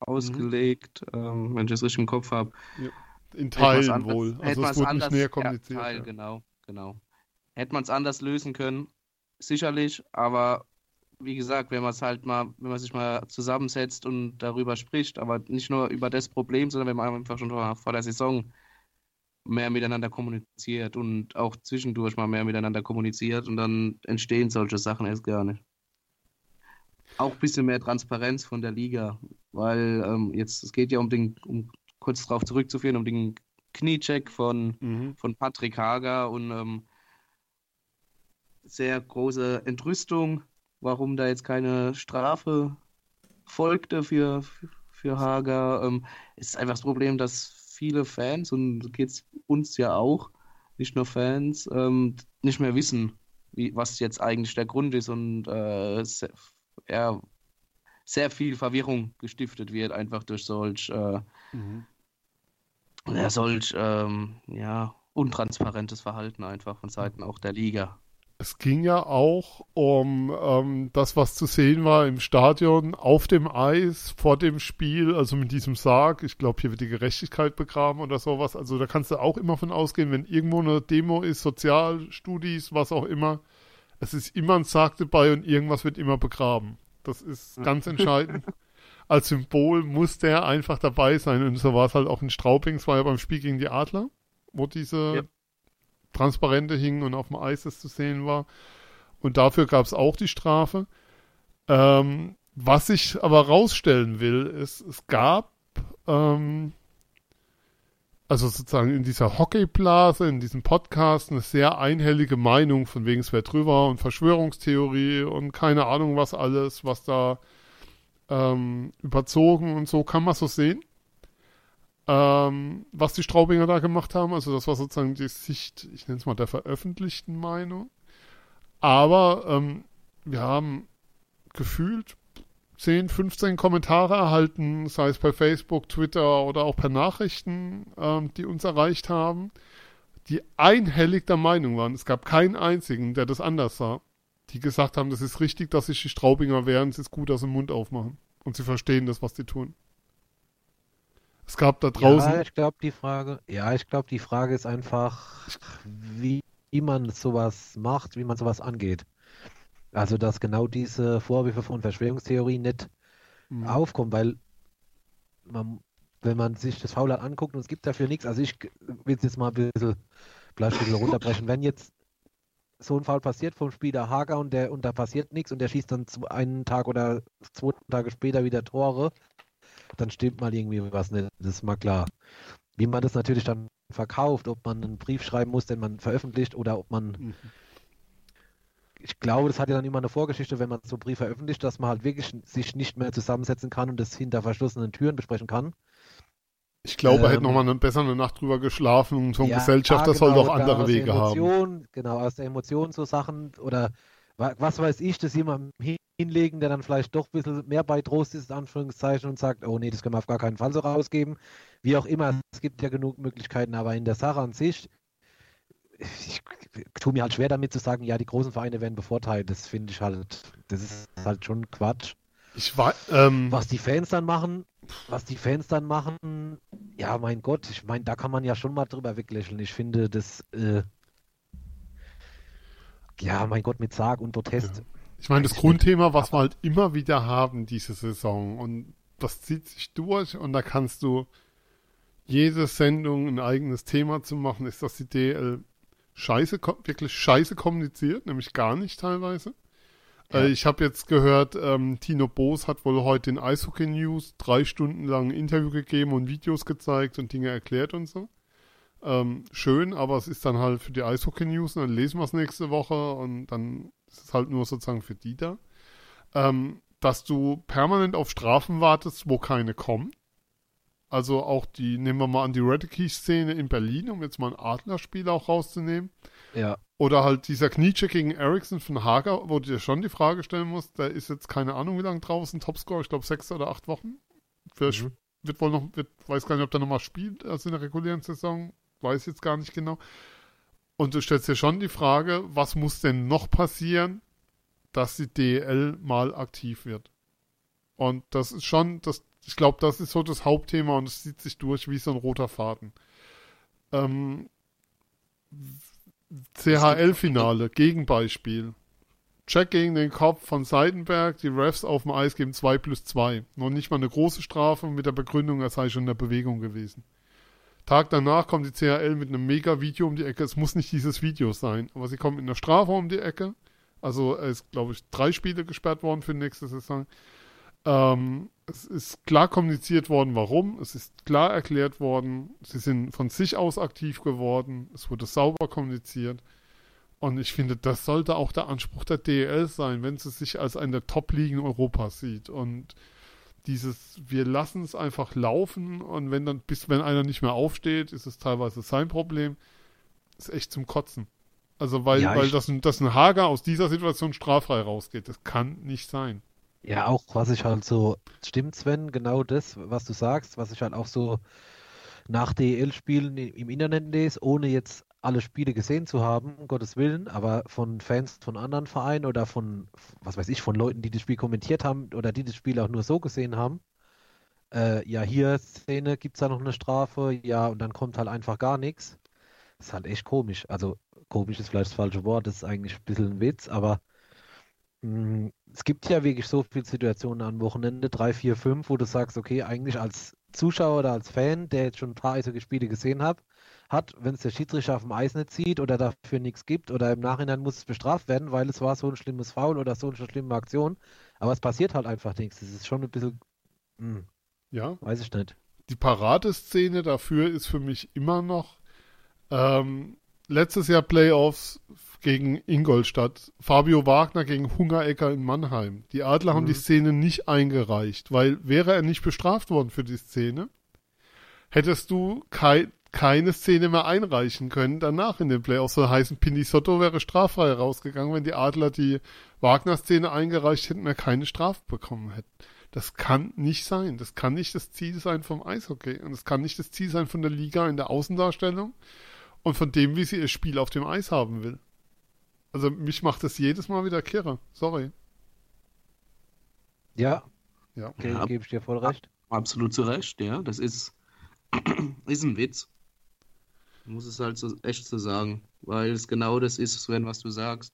ausgelegt, ähm, wenn ich es richtig im Kopf habe. In Teilen anders- wohl. hätte Also es wurde anders- nicht näher ja, kommuniziert. Teil, ja. genau, genau. Hätte man es anders lösen können, sicherlich, aber wie gesagt, wenn man es halt mal, wenn man sich mal zusammensetzt und darüber spricht, aber nicht nur über das Problem, sondern wenn man einfach schon vor vor der Saison mehr miteinander kommuniziert und auch zwischendurch mal mehr miteinander kommuniziert und dann entstehen solche Sachen erst gar nicht. Auch ein bisschen mehr Transparenz von der Liga, weil ähm, jetzt, es geht ja um den, um kurz darauf zurückzuführen, um den Kniecheck von, Mhm. von Patrick Hager und ähm, sehr große Entrüstung, warum da jetzt keine Strafe folgte für, für Hager. Ähm, es ist einfach das Problem, dass viele Fans, und so geht's uns ja auch, nicht nur Fans, ähm, nicht mehr wissen, wie, was jetzt eigentlich der Grund ist und äh, sehr, ja, sehr viel Verwirrung gestiftet wird, einfach durch solch, äh, Mhm. Ja, solch ähm, ja, untransparentes Verhalten einfach von Seiten auch der Liga. Es ging ja auch um ähm, das, was zu sehen war im Stadion, auf dem Eis, vor dem Spiel, also mit diesem Sarg. Ich glaube, hier wird die Gerechtigkeit begraben oder sowas. Also da kannst du auch immer von ausgehen, wenn irgendwo eine Demo ist, Sozialstudis, was auch immer. Es ist immer ein Sarg dabei und irgendwas wird immer begraben. Das ist ganz entscheidend. Als Symbol muss der einfach dabei sein. Und so war es halt auch in Straubing. Es war ja beim Spiel gegen die Adler, wo diese Ja. Transparente hingen und auf dem Eis das zu sehen war. Und dafür gab es auch die Strafe. Ähm, was ich aber rausstellen will, ist, es gab, ähm, also sozusagen in dieser Hockeyblase, in diesem Podcast, eine sehr einhellige Meinung von wegen es wäre drüber und Verschwörungstheorie und keine Ahnung was alles, was da ähm, überzogen und so, kann man so sehen. Ähm, was die Straubinger da gemacht haben, also das war sozusagen die Sicht, ich nenne es mal der veröffentlichten Meinung. Aber ähm, wir haben gefühlt 10, 15 Kommentare erhalten, sei es bei Facebook, Twitter oder auch per Nachrichten, ähm, die uns erreicht haben, die einhellig der Meinung waren. Es gab keinen einzigen, der das anders sah. Die gesagt haben, das ist richtig, dass sich die Straubinger wehren, es ist gut, dass sie den Mund aufmachen. Und sie verstehen das, was sie tun. Es gab da draußen. Ja, ich glaube, die Frage, ja, ich glaube, die Frage ist einfach, wie, wie man sowas macht, wie man sowas angeht. Also, dass genau diese Vorwürfe von Verschwörungstheorie nicht Mhm. aufkommen, weil man, wenn man sich das Foul anguckt und es gibt dafür nichts, also ich will es jetzt mal ein bisschen, vielleicht ein bisschen runterbrechen, wenn jetzt so ein Foul passiert vom Spieler Hager und der und da passiert nichts und der schießt dann zu- einen Tag oder zwei Tage später wieder Tore, dann stimmt mal irgendwie was nicht, das ist mal klar. Wie man das natürlich dann verkauft, ob man einen Brief schreiben muss, den man veröffentlicht oder ob man Mhm. ich glaube, das hat ja dann immer eine Vorgeschichte, wenn man so einen Brief veröffentlicht, dass man halt wirklich sich nicht mehr zusammensetzen kann und das hinter verschlossenen Türen besprechen kann. Ich glaube, er hätte Ähm, noch mal eine bessere Nacht drüber geschlafen und so eine Ja, Gesellschaft, das genau, soll doch andere aus Wege der haben. Emotion, Genau, aus der Emotion so Sachen oder wa- was weiß ich, das jemandem hinlegen, der dann vielleicht doch ein bisschen mehr bei Trost ist, in Anführungszeichen, und sagt, oh nee, das können wir auf gar keinen Fall so rausgeben. Wie auch immer, es gibt ja genug Möglichkeiten, aber in der Sache an sich, ich tue mir halt schwer damit zu sagen, ja, die großen Vereine werden bevorteilt. Das finde ich halt, das ist halt schon Quatsch. Ich war, ähm, Was die Fans dann machen, was die Fans dann machen, ja, mein Gott, ich meine, da kann man ja schon mal drüber weglächeln. Ich finde das, äh, ja, mein Gott, mit Sarg und Protest. Ich meine, das Grundthema, was wir halt immer wieder haben diese Saison und das zieht sich durch und da kannst du jede Sendung ein eigenes Thema zu machen, ist, dass die DL scheiße, wirklich scheiße kommuniziert, nämlich gar nicht teilweise. Ja. Äh, ich habe jetzt gehört, ähm, Tino Boos hat wohl heute in Eishockey News drei Stunden lang ein Interview gegeben und Videos gezeigt und Dinge erklärt und so. Ähm, schön, aber es ist dann halt für die Eishockey News und dann lesen wir es nächste Woche und dann ist es halt nur sozusagen für die da. Ähm, dass du permanent auf Strafen wartest, wo keine kommen. Also auch die, nehmen wir mal an die Redicky-Szene in Berlin, um jetzt mal ein Adlerspiel auch rauszunehmen. Ja, Oder halt dieser Kniecheck gegen Ericsson von Hager, wo du dir schon die Frage stellen musst, der ist jetzt keine Ahnung wie lange draußen, Topscore, ich glaube sechs oder acht Wochen. Für, Mhm. Wird wohl noch, wird, weiß gar nicht, ob der nochmal spielt, also in der regulären Saison, weiß jetzt gar nicht genau. Und du stellst dir schon die Frage, was muss denn noch passieren, dass die DL mal aktiv wird? Und das ist schon, das, ich glaube, das ist so das Hauptthema und es zieht sich durch wie so ein roter Faden. Ähm, CHL-Finale, Gegenbeispiel. Check gegen den Kopf von Seidenberg, die Refs auf dem Eis geben 2 plus 2. Noch nicht mal eine große Strafe mit der Begründung, er sei schon in der Bewegung gewesen. Tag danach kommt die CHL mit einem Mega-Video um die Ecke. Es muss nicht dieses Video sein, aber sie kommen in der Strafe um die Ecke. Also er ist, glaube ich, drei Spiele gesperrt worden für nächste Saison. Ähm, es ist klar kommuniziert worden, warum. Es ist klar erklärt worden. Sie sind von sich aus aktiv geworden. Es wurde sauber kommuniziert. Und ich finde, das sollte auch der Anspruch der DEL sein, wenn sie sich als eine der Top-Ligen Europas sieht. Und dieses, wir lassen es einfach laufen und wenn dann, bis wenn einer nicht mehr aufsteht, ist es teilweise sein Problem, ist echt zum Kotzen. Also weil, Ja, weil das, dass ein Hager aus dieser Situation straffrei rausgeht, das kann nicht sein. Ja, auch was ich halt so, stimmt Sven, genau das, was du sagst, was ich halt auch so nach DEL-Spielen im Internet lese, ohne jetzt alle Spiele gesehen zu haben, um Gottes Willen, aber von Fans von anderen Vereinen oder von, was weiß ich, von Leuten, die das Spiel kommentiert haben oder die das Spiel auch nur so gesehen haben. Äh, ja, hier Szene, gibt es da noch eine Strafe? Ja, und dann kommt halt einfach gar nichts. Ist halt echt komisch. Also, komisch ist vielleicht das falsche Wort, das ist eigentlich ein bisschen ein Witz, aber es gibt ja wirklich so viele Situationen am Wochenende, drei, vier, fünf, wo du sagst, okay, eigentlich als Zuschauer oder als Fan, der jetzt schon ein paar Eishockey-Spiele gesehen hat, hat, wenn es der Schiedsrichter auf dem Eis nicht sieht oder dafür nichts gibt oder im Nachhinein muss es bestraft werden, weil es war so ein schlimmes Foul oder so eine schlimme Aktion. Aber es passiert halt einfach nichts. Das ist schon ein bisschen, hm, Ja, weiß ich nicht. die Paradeszene dafür ist für mich immer noch ähm, letztes Jahr Playoffs gegen Ingolstadt, Fabio Wagner gegen Hungerecker in Mannheim. Die Adler mhm. haben die Szene nicht eingereicht, weil wäre er nicht bestraft worden für die Szene, hättest du kei keine Szene mehr einreichen können danach in den Playoffs. So heißen, Soto wäre straffrei rausgegangen, wenn die Adler die Wagner-Szene eingereicht hätten, er keine Strafe bekommen hätten. Das kann nicht sein. Das kann nicht das Ziel sein vom Eishockey. Und es kann nicht das Ziel sein von der Liga in der Außendarstellung und von dem, wie sie ihr Spiel auf dem Eis haben will. Also mich macht das jedes Mal wieder kirre. Sorry. Ja. Ja. Okay, ja. gebe ich dir voll recht. Absolut zu Recht, ja. Das ist, ist ein Witz. Ich muss es halt so echt so sagen. Weil es genau das ist, Sven, was du sagst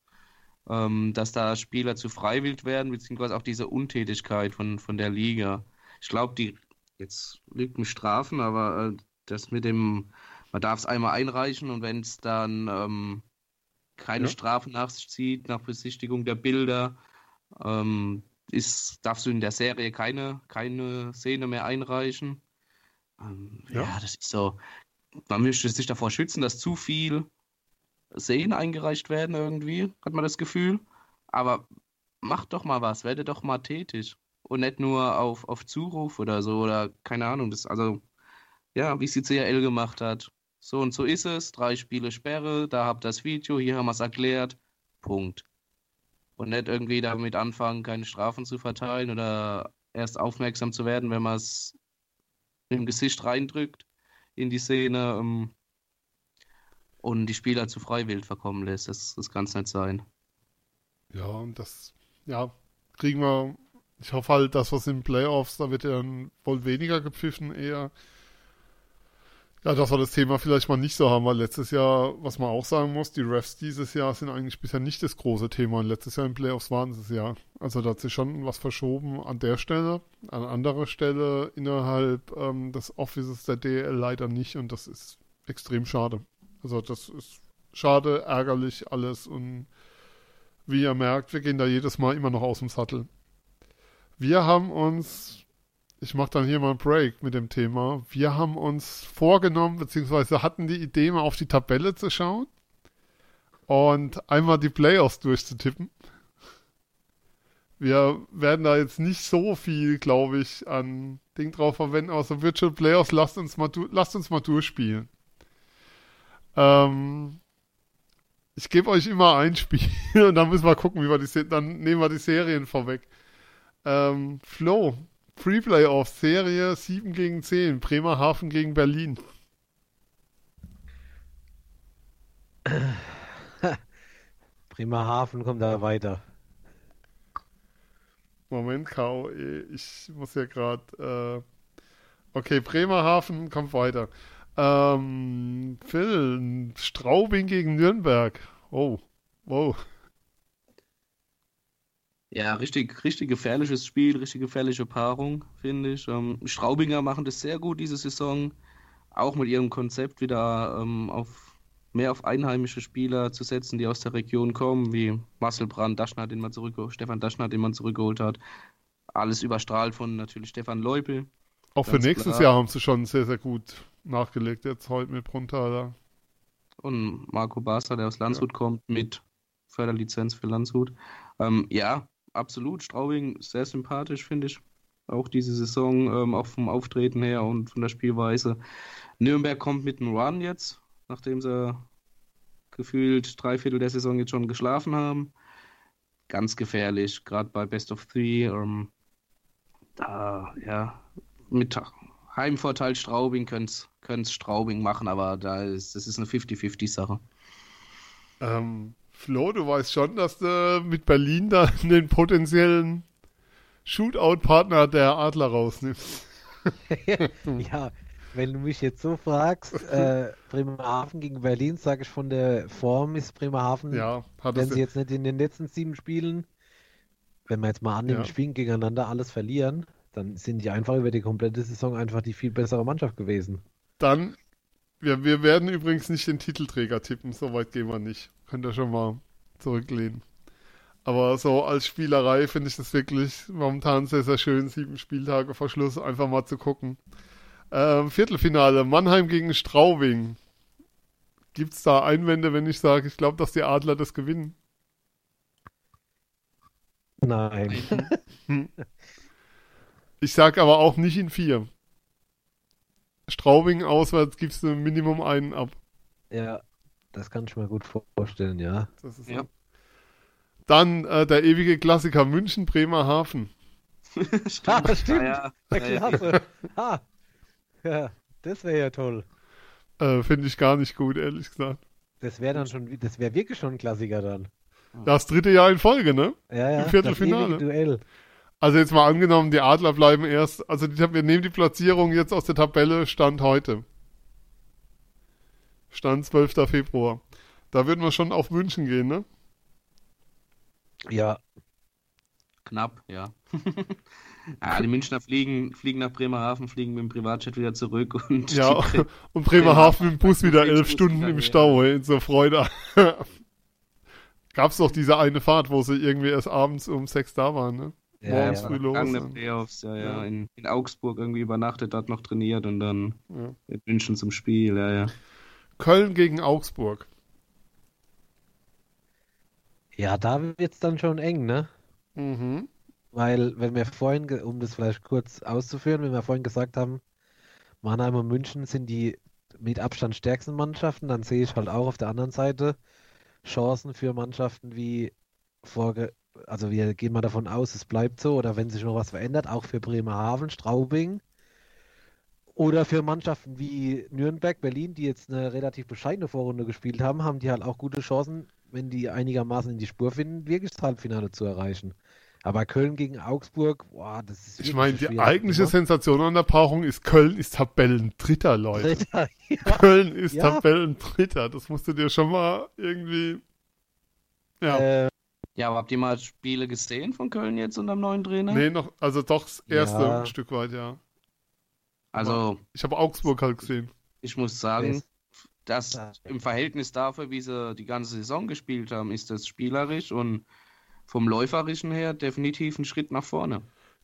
ähm, dass da Spieler zu freiwillig werden, beziehungsweise auch diese Untätigkeit von, von der Liga. Ich glaube, die, jetzt liegt mich Strafen, aber äh, das mit dem, man darf es einmal einreichen und wenn es dann ähm, keine ja. Strafen nach sich zieht, nach Besichtigung der Bilder, ähm, ist, darfst du in der Serie keine, keine Szene mehr einreichen. Ähm, ja. ja. das ist so. Man möchte sich davor schützen, dass zu viel Szenen eingereicht werden irgendwie, hat man das Gefühl. Aber macht doch mal was, werde doch mal tätig. Und nicht nur auf, auf Zuruf oder so oder keine Ahnung. Das, also, ja, wie es die CRL gemacht hat. So und so ist es. Drei Spiele Sperre, da habt ihr das Video, hier haben wir es erklärt. Punkt. Und nicht irgendwie damit anfangen, keine Strafen zu verteilen oder erst aufmerksam zu werden, wenn man es im Gesicht reindrückt in die Szene. Ähm, und die Spieler zu freiwillig verkommen lässt. Das, das kann es nicht sein. Ja, und das, ja, kriegen wir. Ich hoffe halt, dass was in Playoffs, da wird ja wohl weniger gepfiffen, eher. Ja, dass wir das Thema vielleicht mal nicht so haben, weil letztes Jahr, was man auch sagen muss, die Refs dieses Jahr sind eigentlich bisher nicht das große Thema. Und letztes Jahr in Playoffs waren sie es ja. Also da hat sich schon was verschoben an der Stelle. An anderer Stelle innerhalb ähm, des Offices der DL leider nicht. Und das ist extrem schade. Also das ist schade, ärgerlich alles und wie ihr merkt, wir gehen da jedes Mal immer noch aus dem Sattel. Wir haben uns, ich mache dann hier mal einen Break mit dem Thema, wir haben uns vorgenommen, beziehungsweise hatten die Idee, mal auf die Tabelle zu schauen und einmal die Playoffs durchzutippen. Wir werden da jetzt nicht so viel, glaube ich, an Ding drauf verwenden, außer Virtual Playoffs, lasst uns mal, lasst uns mal durchspielen. Ähm, ich gebe euch immer ein Spiel und dann müssen wir gucken, wie wir die dann nehmen wir die Serien vorweg. Ähm, Flo, Pre-Playoff Serie 7 gegen 10, Bremerhaven gegen Berlin. Bremerhaven kommt da weiter. Moment, K.O. Ich muss ja gerade. Äh... Okay, Bremerhaven kommt weiter. Ähm, Phil, Straubing gegen Nürnberg. Oh, wow. Ja, richtig, richtig gefährliches Spiel, richtig gefährliche Paarung, finde ich. Ähm, Straubinger machen das sehr gut diese Saison. Auch mit ihrem Konzept wieder ähm, auf mehr auf einheimische Spieler zu setzen, die aus der Region kommen, wie Marcel Brand, Daschner, den man zurückgeholt, Stefan Daschner, den man zurückgeholt hat. Alles überstrahlt von natürlich Stefan Leupel. Auch für nächstes klar. Jahr haben sie schon sehr, sehr gut nachgelegt jetzt heute mit Bruntaler. Und Marco Basser, der aus Landshut ja. kommt, mit Förderlizenz für Landshut. Ähm, ja, absolut. Straubing sehr sympathisch, finde ich. Auch diese Saison, ähm, auch vom Auftreten her und von der Spielweise. Nürnberg kommt mit einem Run jetzt, nachdem sie gefühlt drei Viertel der Saison jetzt schon geschlafen haben. Ganz gefährlich, gerade bei Best of Three. Ähm, da, ja, mit Heimvorteil Straubing könnte es Straubing machen, aber da ist, das ist eine 50-50-Sache. Ähm, Flo, du weißt schon, dass du mit Berlin da den potenziellen Shootout-Partner der Adler rausnimmst. ja, wenn du mich jetzt so fragst, äh, Bremerhaven gegen Berlin, sage ich von der Form ist Bremerhaven, ja, wenn sie jetzt nicht in den letzten sieben Spielen, wenn wir jetzt mal annehmen, ja. Spielen gegeneinander alles verlieren, dann sind die einfach über die komplette Saison einfach die viel bessere Mannschaft gewesen. Dann, wir, wir werden übrigens nicht den Titelträger tippen, so weit gehen wir nicht. Könnt ihr schon mal zurücklehnen. Aber so als Spielerei finde ich das wirklich momentan sehr, sehr schön, sieben Spieltage vor Schluss einfach mal zu gucken. Ähm, Viertelfinale, Mannheim gegen Straubing. Gibt es da Einwände, wenn ich sage, ich glaube, dass die Adler das gewinnen? Nein. Hm. Ich sage aber auch nicht in vier. Straubing auswärts gibst du Minimum einen ab. Ja, das kann ich mir gut vorstellen, ja. Das ist Ja. Dann äh, der ewige Klassiker München, Bremerhaven. stimmt. Ah, stimmt. Ja, ja, ja, ja. Klasse. ah. Ja, das wäre ja toll. Äh, Finde ich gar nicht gut, ehrlich gesagt. Das wäre dann schon, das wäre wirklich schon ein Klassiker dann. Das dritte Jahr in Folge, ne? Ja, ja. Im Viertelfinale. Das ewige Duell. Also jetzt mal angenommen, die Adler bleiben erst, also die, wir nehmen die Platzierung jetzt aus der Tabelle Stand heute. Stand 12. Februar. Da würden wir schon auf München gehen, ne? Ja, Knapp, ja. ja. Die Münchner fliegen, fliegen nach Bremerhaven, fliegen mit dem Privatjet wieder zurück und Ja, Bre und Bremerhaven mit dem Bus wieder elf Bus Stunden im ja. Stau, ey, in so Freude. Gab's doch diese eine Fahrt, wo sie irgendwie erst abends um sechs da waren, ne? Ja, Morgens ja. früh los. und- Playoffs, ja, ja, Ja. In, in Augsburg irgendwie übernachtet, dort noch trainiert und dann Ja. mit München zum Spiel, ja, ja. Köln gegen Augsburg. Ja, da wird's dann schon eng, ne? Mhm. Weil, wenn wir vorhin, um das vielleicht kurz auszuführen, wenn wir vorhin gesagt haben, Mannheim und München sind die mit Abstand stärksten Mannschaften, dann sehe ich halt auch auf der anderen Seite Chancen für Mannschaften wie vorge, also wir gehen mal davon aus, es bleibt so, oder wenn sich noch was verändert, auch für Bremerhaven, Straubing oder für Mannschaften wie Nürnberg, Berlin, die jetzt eine relativ bescheidene Vorrunde gespielt haben, haben die halt auch gute Chancen, wenn die einigermaßen in die Spur finden, wirklich das Halbfinale zu erreichen. Aber Köln gegen Augsburg, boah, das ist Ich meine, eine die eigentliche Nummer. Sensation an der Paarung ist, Köln ist Tabellendritter, Leute. Dritter, ja. Köln ist Ja. Tabellendritter. Das musst du dir schon mal irgendwie. Ja. Äh, Ja, aber habt ihr mal Spiele gesehen von Köln jetzt unter dem neuen Trainer? Nee, noch, also doch das erste Ja. ein Stück weit, ja. Also, Ich habe Augsburg halt gesehen. ich muss sagen, dass im Verhältnis dafür, wie sie die ganze Saison gespielt haben, ist das spielerisch und vom Läuferischen her definitiv ein Schritt nach vorne.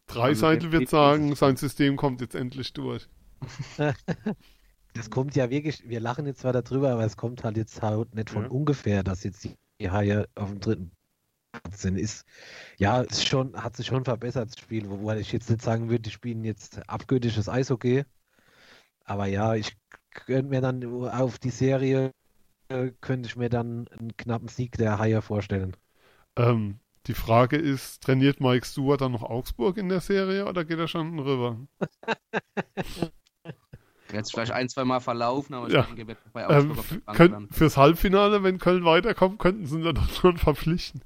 Dreiseitel Also, wird sagen, sein System kommt jetzt endlich durch. das kommt ja wirklich, wir lachen jetzt zwar darüber, aber es kommt halt jetzt halt nicht von Ja. ungefähr, dass jetzt die Haie auf dem dritten Sind. Ist, ja, ist schon, hat sich schon verbessert, das Spiel, wobei ich jetzt nicht sagen würde, die spielen jetzt abgöttisches Eishockey. Aber ja, ich könnte mir dann auf die Serie, äh, könnte ich mir dann einen knappen Sieg der Haie vorstellen. Ähm, die Frage ist, trainiert Mike Stewart dann noch Augsburg in der Serie oder geht er schon rüber? Jetzt vielleicht ein, zwei Mal verlaufen, aber ich Ja. denke, wird bei Ähm, Augsburg auf der Bank könnt, dann. fürs Halbfinale, wenn Köln weiterkommt, könnten sie ihn dann doch schon verpflichten.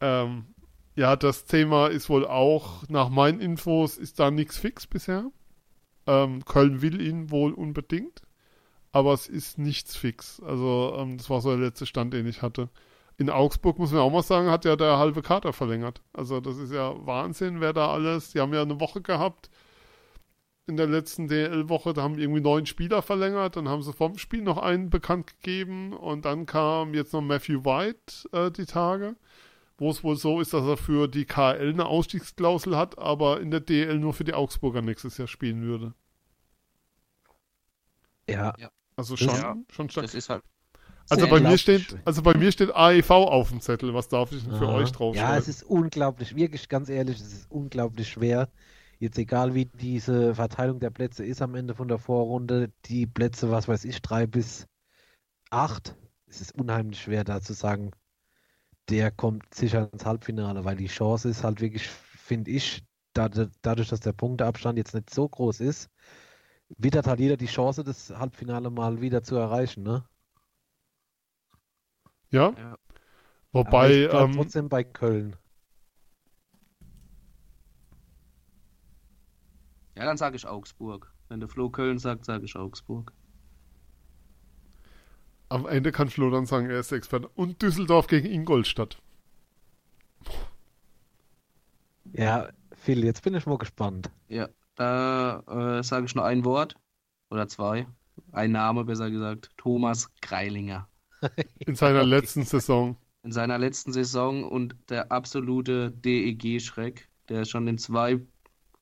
Ähm, ja, das Thema ist wohl auch, nach meinen Infos ist da nichts fix bisher. Ähm, Köln will ihn wohl unbedingt, aber es ist nichts fix. Also, ähm, das war so der letzte Stand, den ich hatte. In Augsburg, muss man auch mal sagen, hat ja der halbe Kader verlängert. Also, das ist ja Wahnsinn, wer da alles. Die haben ja eine Woche gehabt in der letzten DL-Woche, da haben irgendwie neun Spieler verlängert, dann haben sie vom Spiel noch einen bekannt gegeben und dann kam jetzt noch Matthew White äh, die Tage, wo es wohl so ist, dass er für die KL eine Ausstiegsklausel hat, aber in der DL nur für die Augsburger nächstes Jahr spielen würde. Ja, Also schon, Ja, schon stark. Das ist halt. Also bei mir steht, also bei mir steht AEV auf dem Zettel. Was darf ich denn für Aha. euch Ja, draufschreiben? es ist unglaublich, wirklich ganz ehrlich, es ist unglaublich schwer. Jetzt egal wie diese Verteilung der Plätze ist am Ende von der Vorrunde, die Plätze, was weiß ich, drei bis acht, es ist unheimlich schwer da zu sagen, der kommt sicher ins Halbfinale, weil die Chance ist halt wirklich, finde ich, da, dadurch, dass der Punkteabstand jetzt nicht so groß ist, wittert halt jeder die Chance, das Halbfinale mal wieder zu erreichen, ne? ja? Ja. Aber Wobei, ähm, trotzdem bei Köln. Ja, dann sage ich Augsburg. Wenn der Flo Köln sagt, sage ich Augsburg. Am Ende kann Flo dann sagen, er ist Experte. Und Düsseldorf gegen Ingolstadt. Ja, Phil, jetzt bin ich mal gespannt. Ja, da äh, sage ich nur ein Wort oder zwei. Ein Name, besser gesagt. Thomas Greilinger. In seiner letzten Saison. In seiner letzten Saison und der absolute DEG-Schreck, der schon in zwei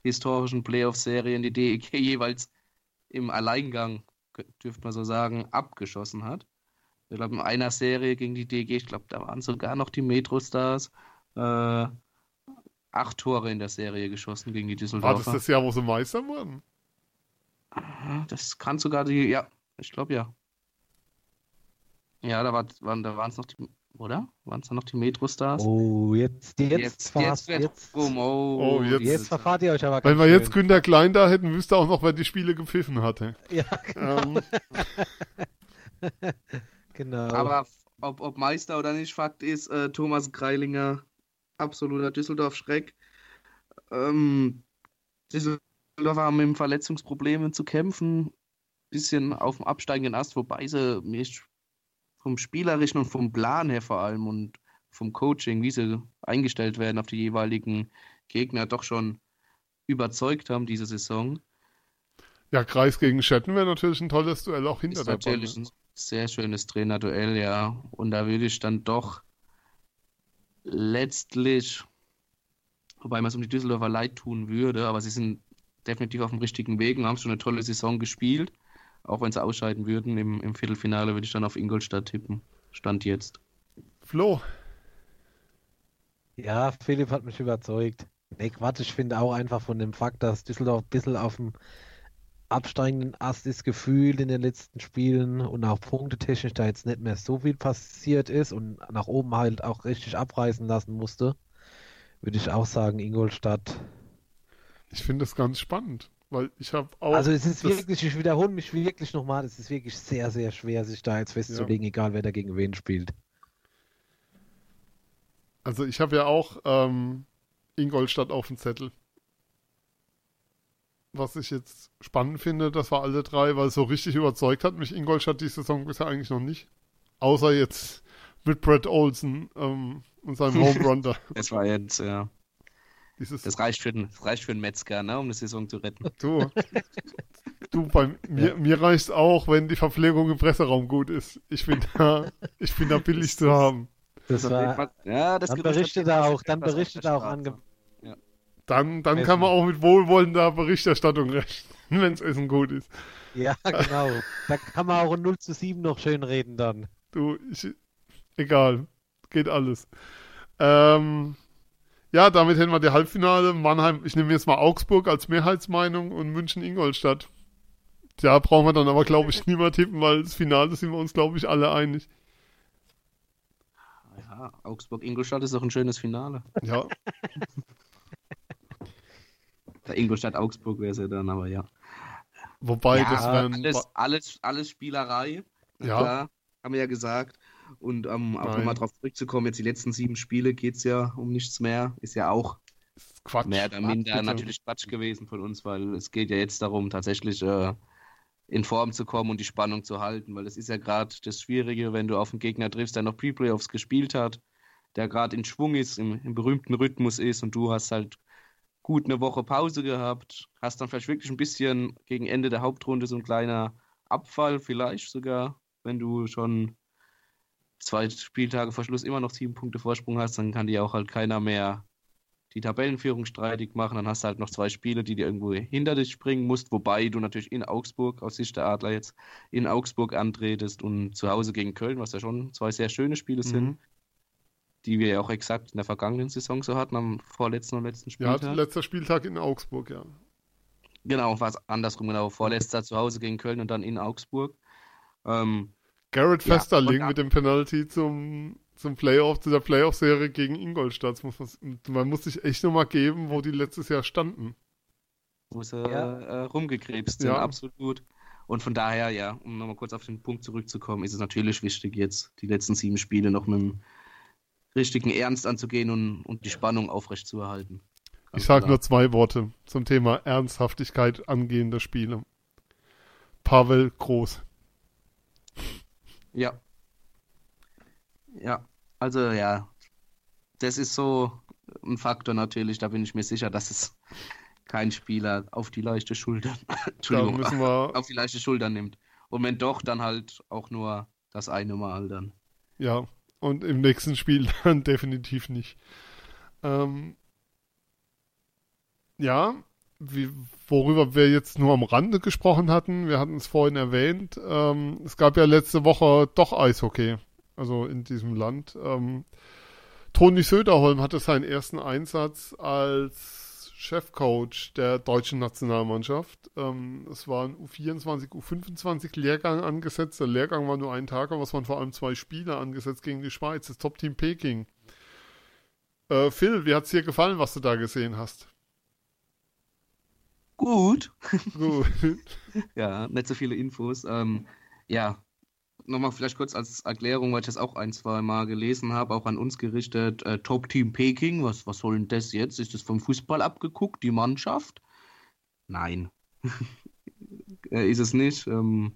historischen Playoff-Serien die DEG jeweils im Alleingang, dürfte man so sagen, abgeschossen hat. Ich glaube, in einer Serie gegen die DG, ich glaube, da waren sogar noch die Metro-Stars. Äh, acht Tore in der Serie geschossen gegen die War das Düsseldorfer. das Jahr, wo sie Meister wurden? Ah, Das kann sogar die, ja, ich glaube ja. Ja, da, war, waren, da waren es noch die, oder? Waren es da noch die Metro-Stars? Oh, jetzt, jetzt, jetzt, jetzt jetzt, rum. Oh, Oh, jetzt- jetzt verfahrt ihr euch aber Wenn wir jetzt. Günter Klein da hätten, wüsste auch noch, wer die Spiele gepfiffen hatte. Ja, Ähm, genau. Aber ob, ob Meister oder nicht, Fakt ist, äh, Thomas Greilinger, absoluter Düsseldorf-Schreck. Ähm, Düsseldorf haben mit Verletzungsproblemen zu kämpfen. Bisschen auf dem absteigenden Ast, wobei sie mich vom Spielerischen und vom Plan her vor allem und vom Coaching, wie sie eingestellt werden auf die jeweiligen Gegner, doch schon überzeugt haben diese Saison. ja, Kreis gegen Schetten wäre natürlich ein tolles Duell auch hinter Ist der natürlich Bande. ein sehr schönes Trainerduell, ja. Und da würde ich dann doch letztlich, wobei man es um die Düsseldorfer leid tun würde, aber sie sind definitiv auf dem richtigen Weg und haben schon eine tolle Saison gespielt. Auch wenn sie ausscheiden würden im, im Viertelfinale, würde ich dann auf Ingolstadt tippen. Stand jetzt. Flo, Ja, Philipp hat mich überzeugt. Nee, Quatsch, ich finde auch einfach von dem Fakt, dass Düsseldorf ein bisschen auf dem absteigenden Ast ist gefühlt in den letzten Spielen und auch punktetechnisch da jetzt nicht mehr so viel passiert ist und nach oben halt auch richtig abreißen lassen musste, würde ich auch sagen, Ingolstadt. ich finde das ganz spannend, weil ich habe auch. Also es ist wirklich, ich wiederhole mich wirklich nochmal, es ist wirklich sehr, sehr schwer, sich da jetzt festzulegen, egal wer da gegen wen spielt. Also ich habe ja auch ähm, Ingolstadt auf dem Zettel. Was ich jetzt spannend finde, das war alle drei, weil so richtig überzeugt hat mich Ingolstadt die Saison bisher eigentlich noch nicht. Außer jetzt mit Brett Olsen ähm, und seinem Home Run da. Das war jetzt, ja. Dieses, Das reicht für den, das reicht für einen Metzger, ne, um eine Saison zu retten. du, du, bei mir, mir reicht auch, wenn die Verpflegung im Presseraum gut ist. Ich bin da, ich bin da billig zu haben. Das war, ja, das dann berichtet er auch, dann berichtet er auch Straße. Dann, dann Essen. kann man auch mit wohlwollender Berichterstattung rechnen, wenn das Essen gut ist. Ja, genau. Da kann man auch ein 0 zu 7 noch schön reden dann. Du, ich, egal, geht alles. Ähm, ja, damit hätten wir die Halbfinale. Mannheim, ich nehme jetzt mal Augsburg als Mehrheitsmeinung und München-Ingolstadt. Da brauchen wir dann aber, glaube ich, nicht mehr tippen, weil das Finale sind wir uns, glaube ich, alle einig. Ja, Augsburg-Ingolstadt ist doch ein schönes Finale. Ja, Der Ingolstadt-Augsburg wäre es ja dann, aber ja. wobei ja, das wären. alles, alles, alles Spielerei. Ja. Klar, haben wir ja gesagt. Und ähm, auch nochmal drauf zurückzukommen, jetzt die letzten sieben Spiele geht es ja um nichts mehr. Ist ja auch Quatsch. mehr oder Quatsch, minder bitte. natürlich Quatsch gewesen von uns, weil es geht ja jetzt darum, tatsächlich äh, in Form zu kommen und die Spannung zu halten, weil das ist ja gerade das Schwierige, wenn du auf einen Gegner triffst, der noch Pre-Playoffs gespielt hat, der gerade in Schwung ist, im, im berühmten Rhythmus ist und du hast halt gut eine Woche Pause gehabt, hast dann vielleicht wirklich ein bisschen gegen Ende der Hauptrunde so ein kleiner Abfall, vielleicht sogar, wenn du schon zwei Spieltage vor Schluss immer noch sieben Punkte Vorsprung hast, dann kann dir auch halt keiner mehr die Tabellenführung streitig machen. Dann hast du halt noch zwei Spiele, die dir irgendwo hinter dich springen musst, wobei du natürlich in Augsburg, aus Sicht der Adler jetzt, in Augsburg antretest und zu Hause gegen Köln, was ja schon zwei sehr schöne Spiele sind, Mhm. Die wir ja auch exakt in der vergangenen Saison so hatten, am vorletzten und letzten Ja, Spieltag. letzter Spieltag in Augsburg, ja. Genau, war es andersrum, genau. Vorletzter zu Hause gegen Köln und dann in Augsburg. Ähm, Garrett Ja, Festerling und- mit dem Penalty zum, zum Playoff, zu der Playoff-Serie gegen Ingolstadt. Muss man, man muss sich echt nochmal geben, wo die letztes Jahr standen. wo sie Ja. äh, rumgekrebst sind, Ja. absolut. Und von daher, ja, um nochmal kurz auf den Punkt zurückzukommen, ist es natürlich wichtig, jetzt die letzten sieben Spiele noch mit dem richtigen Ernst anzugehen und, und die Spannung aufrechtzuerhalten. Ganz Ich sage nur zwei Worte zum Thema Ernsthaftigkeit angehender Spiele. Pavel Groß. Ja. Ja, also ja, das ist so ein Faktor natürlich, da bin ich mir sicher, dass es kein Spieler auf die leichte Schulter, Entschuldigung, wir, auf die leichte Schulter nimmt. Und wenn doch, dann halt auch nur das eine Mal dann. ja, und im nächsten Spiel dann definitiv nicht. Ähm, ja, wie, worüber wir jetzt nur am Rande gesprochen hatten, wir hatten es vorhin erwähnt, ähm, es gab ja letzte Woche doch Eishockey, also in diesem Land. Ähm, Toni Söderholm hatte seinen ersten Einsatz als Chefcoach der deutschen Nationalmannschaft. Ähm, es war ein U24, U25 Lehrgang angesetzt. Der Lehrgang war nur ein Tag, aber es waren vor allem zwei Spiele angesetzt gegen die Schweiz, das Top-Team Peking. Äh, Phil, wie hat es dir gefallen, was du da gesehen hast? Gut. Gut. ja, nicht so viele Infos. Ähm, ja, nochmal vielleicht kurz als Erklärung, weil ich das auch ein, zwei Mal gelesen habe, auch an uns gerichtet. Äh, Top Team Peking, was, was soll denn das jetzt? Ist das vom Fußball abgeguckt, die Mannschaft? Nein. äh, ist es nicht. Ähm,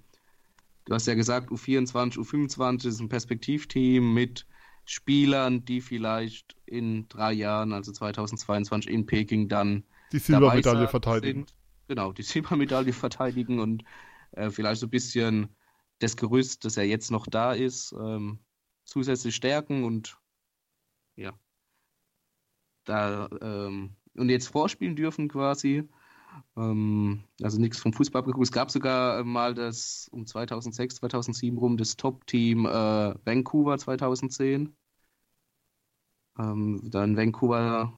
du hast ja gesagt, U24, U25 ist ein Perspektivteam mit Spielern, die vielleicht in drei Jahren, also 2022 in Peking dann die Silbermedaille verteidigen. Sind. Genau, die Silbermedaille verteidigen und äh, vielleicht so ein bisschen das Gerüst, das ja jetzt noch da ist, ähm, zusätzlich stärken und ja, da ähm, und jetzt vorspielen dürfen quasi. Ähm, also nichts vom Fußball abgeguckt. Es gab sogar mal das um 2006, 2007 rum das Top-Team äh, Vancouver 2010. Ähm, dann Vancouver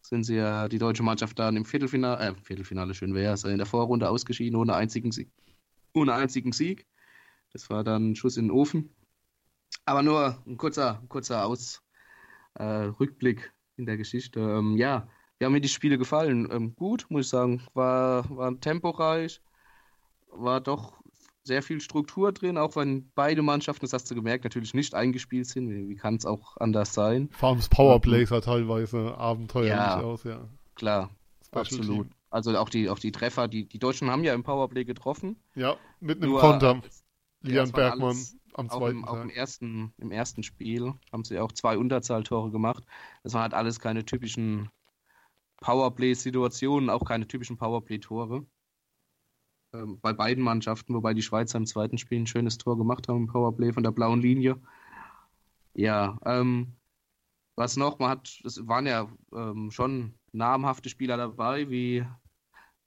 sind sie ja die deutsche Mannschaft dann im Viertelfinale, äh, Viertelfinale schön wäre es, in der Vorrunde ausgeschieden ohne einzigen Sieg. Ohne einzigen Sieg. Das war dann ein Schuss in den Ofen. Aber nur ein kurzer, kurzer Aus, äh, Rückblick in der Geschichte. Ähm, ja, haben mir die Spiele gefallen? Ähm, gut, muss ich sagen. War, war temporeich, war doch sehr viel Struktur drin, auch wenn beide Mannschaften, das hast du gemerkt, natürlich nicht eingespielt sind. Wie, wie kann es auch anders sein? Vor allem das Powerplay sah teilweise abenteuerlich ja, aus, ja. Klar, Special absolut. Team. Also auch die, auch die Treffer, die, die Deutschen haben ja im Powerplay getroffen. Ja, mit einem Konter. Lian Bergmann am zweiten im, Tag. Auch im ersten, im ersten Spiel haben sie auch zwei Unterzahltore gemacht. Das waren halt alles keine typischen Powerplay-Situationen, auch keine typischen Powerplay-Tore ähm, bei beiden Mannschaften, wobei die Schweizer im zweiten Spiel ein schönes Tor gemacht haben im Powerplay von der blauen Linie. Ja, ähm, was noch, man hat, es waren ja ähm, schon namhafte Spieler dabei, wie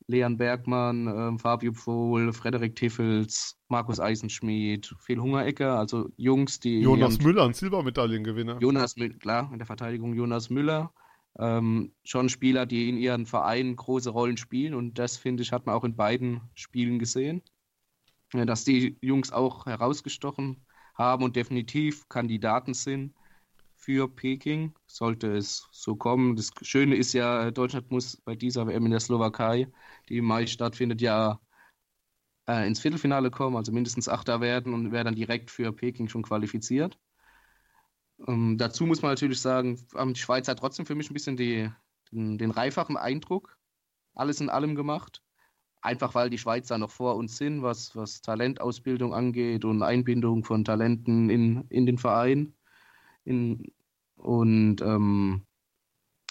Leon Bergmann, ähm, Fabio Pfohl, Frederik Tiffels, Markus Eisenschmidt, Phil Hungerecker, also Jungs, die. Jonas Müller, ein Silbermedaillengewinner. Jonas Müller, klar, in der Verteidigung Jonas Müller, ähm, schon Spieler, die in ihren Vereinen große Rollen spielen und das, finde ich, hat man auch in beiden Spielen gesehen, dass die Jungs auch herausgestochen haben und definitiv Kandidaten sind für Peking, sollte es so kommen. Das Schöne ist ja, Deutschland muss bei dieser WM in der Slowakei, die im Mai stattfindet, ja äh, ins Viertelfinale kommen, also mindestens Achter werden und wäre dann direkt für Peking schon qualifiziert. Ähm, dazu muss man natürlich sagen, haben die Schweizer trotzdem für mich ein bisschen die, den, den reifachen Eindruck, alles in allem gemacht. Einfach weil die Schweizer noch vor uns sind, was, was Talentausbildung angeht und Einbindung von Talenten in, in den Verein. In, und ähm,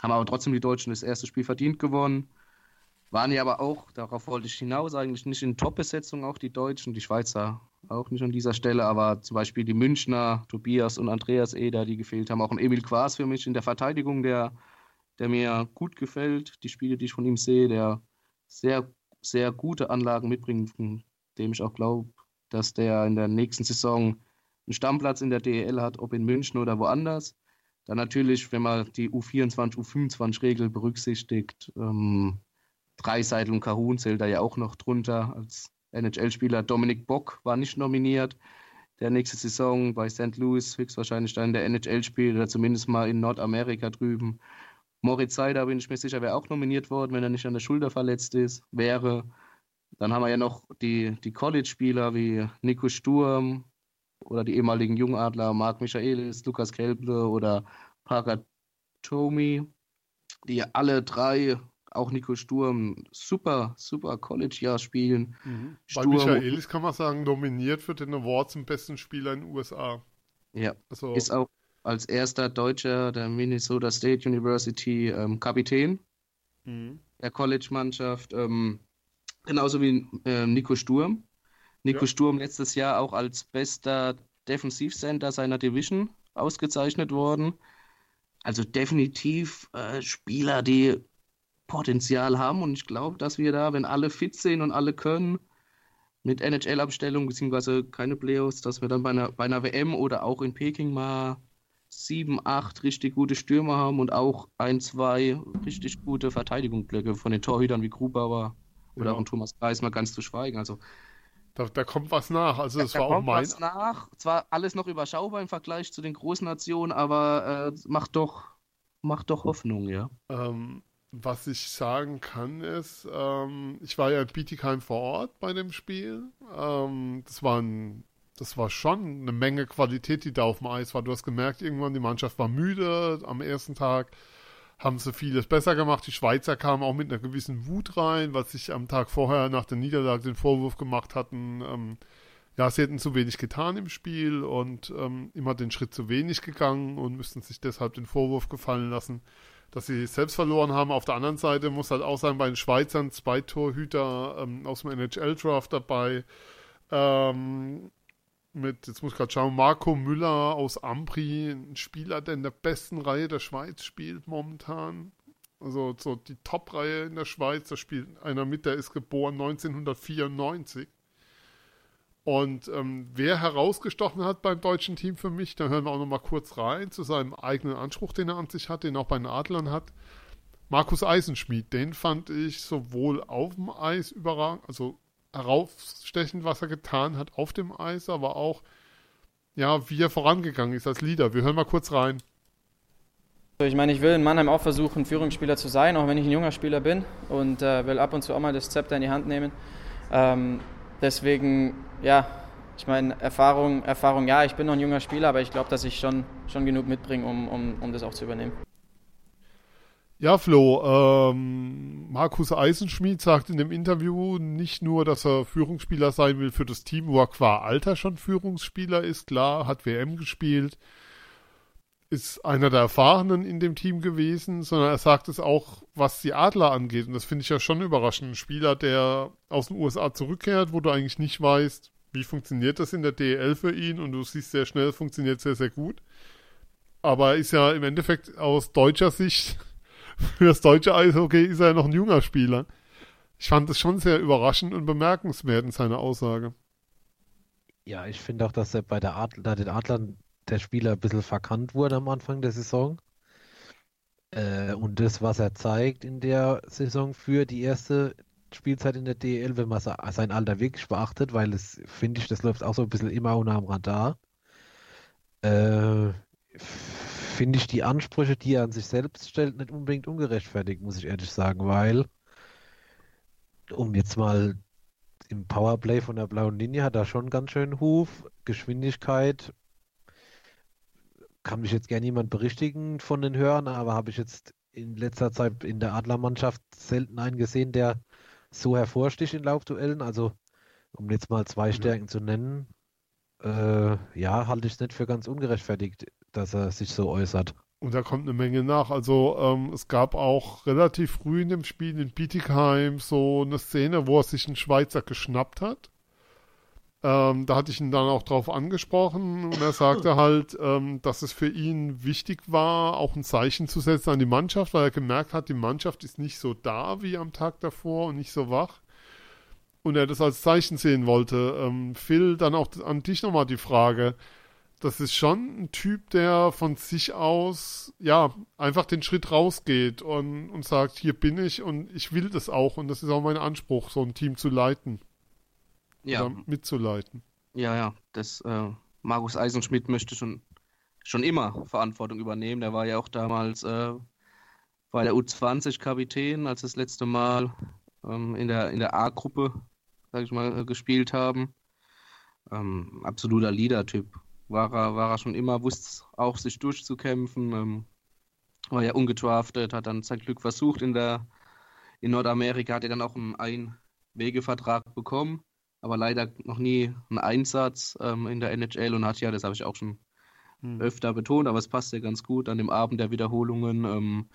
haben aber trotzdem die Deutschen das erste Spiel verdient gewonnen. Waren ja aber auch, darauf wollte ich hinaus, eigentlich nicht in Top-Besetzung auch die Deutschen, die Schweizer auch nicht an dieser Stelle, aber zum Beispiel die Münchner, Tobias und Andreas Eder, die gefehlt haben. Auch ein Emil Quas für mich in der Verteidigung, der, der mir gut gefällt. Die Spiele, die ich von ihm sehe, der sehr, sehr gute Anlagen mitbringt, dem ich auch glaube, dass der in der nächsten Saison einen Stammplatz in der DEL hat, ob in München oder woanders. Dann natürlich, wenn man die U24, U25-Regel berücksichtigt, ähm, Dreiseitel und Kahun zählt da ja auch noch drunter als NHL-Spieler. Dominik Bock war nicht nominiert. Der nächste Saison bei St. Louis höchstwahrscheinlich dann der NHL spielt oder zumindest mal in Nordamerika drüben. Moritz Seider, bin ich mir sicher, wäre auch nominiert worden, wenn er nicht an der Schulter verletzt ist, wäre. Dann haben wir ja noch die, die College-Spieler wie Nico Sturm oder die ehemaligen Jungadler Marc Michaelis, Lukas Kelble oder Parker Tomi, die alle drei auch Nico Sturm super, super College-Jahr spielen. Mhm. Bei Michaelis kann man sagen, nominiert für den Award zum besten Spieler in den USA. Ja, also, ist auch als erster Deutscher der Minnesota State University ähm, Kapitän mhm. der College-Mannschaft. Ähm, genauso wie ähm, Nico Sturm. Nico ja. Sturm letztes Jahr auch als bester Defensivcenter seiner Division ausgezeichnet worden. Also definitiv äh, Spieler, die Potenzial haben und ich glaube, dass wir da, wenn alle fit sind und alle können, mit NHL-Abstellung beziehungsweise keine Playoffs, dass wir dann bei einer, bei einer WM oder auch in Peking mal sieben, acht richtig gute Stürmer haben und auch ein, zwei richtig gute Verteidigungsblöcke von den Torhütern wie Grubauer oder Ja. auch Thomas Kreis mal ganz zu schweigen. Also Da, da kommt was nach. Also das da war auch kommt mein. was nach. Zwar alles noch überschaubar im Vergleich zu den großen Nationen, aber äh, macht doch, macht doch Hoffnung, ja. Ähm, was ich sagen kann ist, ähm, ich war ja in Bietigheim vor Ort bei dem Spiel. Ähm, das war ein, das war schon eine Menge Qualität, die da auf dem Eis war. Du hast gemerkt, irgendwann die Mannschaft war müde. Am ersten Tag haben sie vieles besser gemacht. Die Schweizer kamen auch mit einer gewissen Wut rein, was sich am Tag vorher nach der Niederlage den Vorwurf gemacht hatten. Ähm, ja, sie hätten zu wenig getan im Spiel und ähm, immer den Schritt zu wenig gegangen und müssten sich deshalb den Vorwurf gefallen lassen, dass sie selbst verloren haben. Auf der anderen Seite muss halt auch sein, bei den Schweizern zwei Torhüter ähm, aus dem NHL-Draft dabei. Ähm, mit, jetzt muss ich gerade schauen, Marco Müller aus Ampri, ein Spieler, der in der besten Reihe der Schweiz spielt momentan. Also so die Top-Reihe in der Schweiz, da spielt einer mit, der ist geboren 1994. Und ähm, wer herausgestochen hat beim deutschen Team für mich, da hören wir auch noch mal kurz rein zu seinem eigenen Anspruch, den er an sich hat, den er auch bei den Adlern hat. Markus Eisenschmied, den fand ich sowohl auf dem Eis überragend, also herausstechend, was er getan hat auf dem Eis, aber auch, ja, wie er vorangegangen ist als Leader. Wir hören mal kurz rein. Ich meine, ich will in Mannheim auch versuchen, Führungsspieler zu sein, auch wenn ich ein junger Spieler bin und äh, will ab und zu auch mal das Zepter in die Hand nehmen. Ähm, deswegen, ja, ich meine, Erfahrung, Erfahrung, ja, ich bin noch ein junger Spieler, aber ich glaube, dass ich schon, schon genug mitbringe, um, um, um das auch zu übernehmen. Ja, Flo, ähm, Markus Eisenschmied sagt in dem Interview nicht nur, dass er Führungsspieler sein will für das Team, wo er qua Alter schon Führungsspieler ist, klar, hat WM gespielt, ist einer der Erfahrenen in dem Team gewesen, sondern er sagt es auch, was die Adler angeht. Und das finde ich ja schon überraschend. Ein Spieler, der aus den USA zurückkehrt, wo du eigentlich nicht weißt, wie funktioniert das in der DEL für ihn und du siehst sehr schnell, funktioniert sehr, sehr gut. Aber er ist ja im Endeffekt aus deutscher Sicht für das deutsche Eishockey ist er ja noch ein junger Spieler. Ich fand es schon sehr überraschend und bemerkenswert in seiner Aussage. Ja, ich finde auch, dass er bei der Adler, den Adlern der Spieler ein bisschen verkannt wurde am Anfang der Saison. Äh, und das, was er zeigt in der Saison für die erste Spielzeit in der DEL, wenn man se- sein Alter wirklich beachtet, weil es, finde ich, das läuft auch so ein bisschen immer unter am Radar. Äh, finde ich die Ansprüche, die er an sich selbst stellt, nicht unbedingt ungerechtfertigt, muss ich ehrlich sagen, weil, um jetzt mal im Powerplay von der blauen Linie hat er schon ganz schön Huf, Geschwindigkeit. Kann mich jetzt gerne jemand berichtigen von den Hörern, aber habe ich jetzt in letzter Zeit in der Adlermannschaft selten einen gesehen, der so hervorsticht in Laufduellen. Also, um jetzt mal zwei Stärken zu nennen, äh, ja, halte ich es nicht für ganz ungerechtfertigt, dass er sich so äußert. Und da kommt eine Menge nach. Also ähm, es gab auch relativ früh in dem Spiel in Bietigheim so eine Szene, wo er sich einen Schweizer geschnappt hat. Ähm, da hatte ich ihn dann auch drauf angesprochen und er sagte halt, ähm, dass es für ihn wichtig war, auch ein Zeichen zu setzen an die Mannschaft, weil er gemerkt hat, die Mannschaft ist nicht so da wie am Tag davor und nicht so wach. Und er das als Zeichen sehen wollte. Ähm, Phil, dann auch an dich nochmal die Frage das ist schon ein Typ, der von sich aus, ja, einfach den Schritt rausgeht und, und sagt, hier bin ich und ich will das auch und das ist auch mein Anspruch, so ein Team zu leiten Ja, oder mitzuleiten. ja, ja. Das, äh, Markus Eisenschmidt möchte schon, schon immer Verantwortung übernehmen. Der war ja auch damals äh, bei der U20 Kapitän, als das letzte Mal ähm, in der, in der A-Gruppe, sag ich mal, äh, gespielt haben. Ähm, absoluter Leader-Typ. War er, war er schon immer, wusste auch sich durchzukämpfen. Ähm, war ja ungedraftet, hat dann sein Glück versucht in der in Nordamerika, hat er dann auch einen Einwegevertrag bekommen, aber leider noch nie einen Einsatz ähm, in der NHL und hat ja, das habe ich auch schon Hm. öfter betont, aber es passt ja ganz gut an dem Abend der Wiederholungen. Ähm,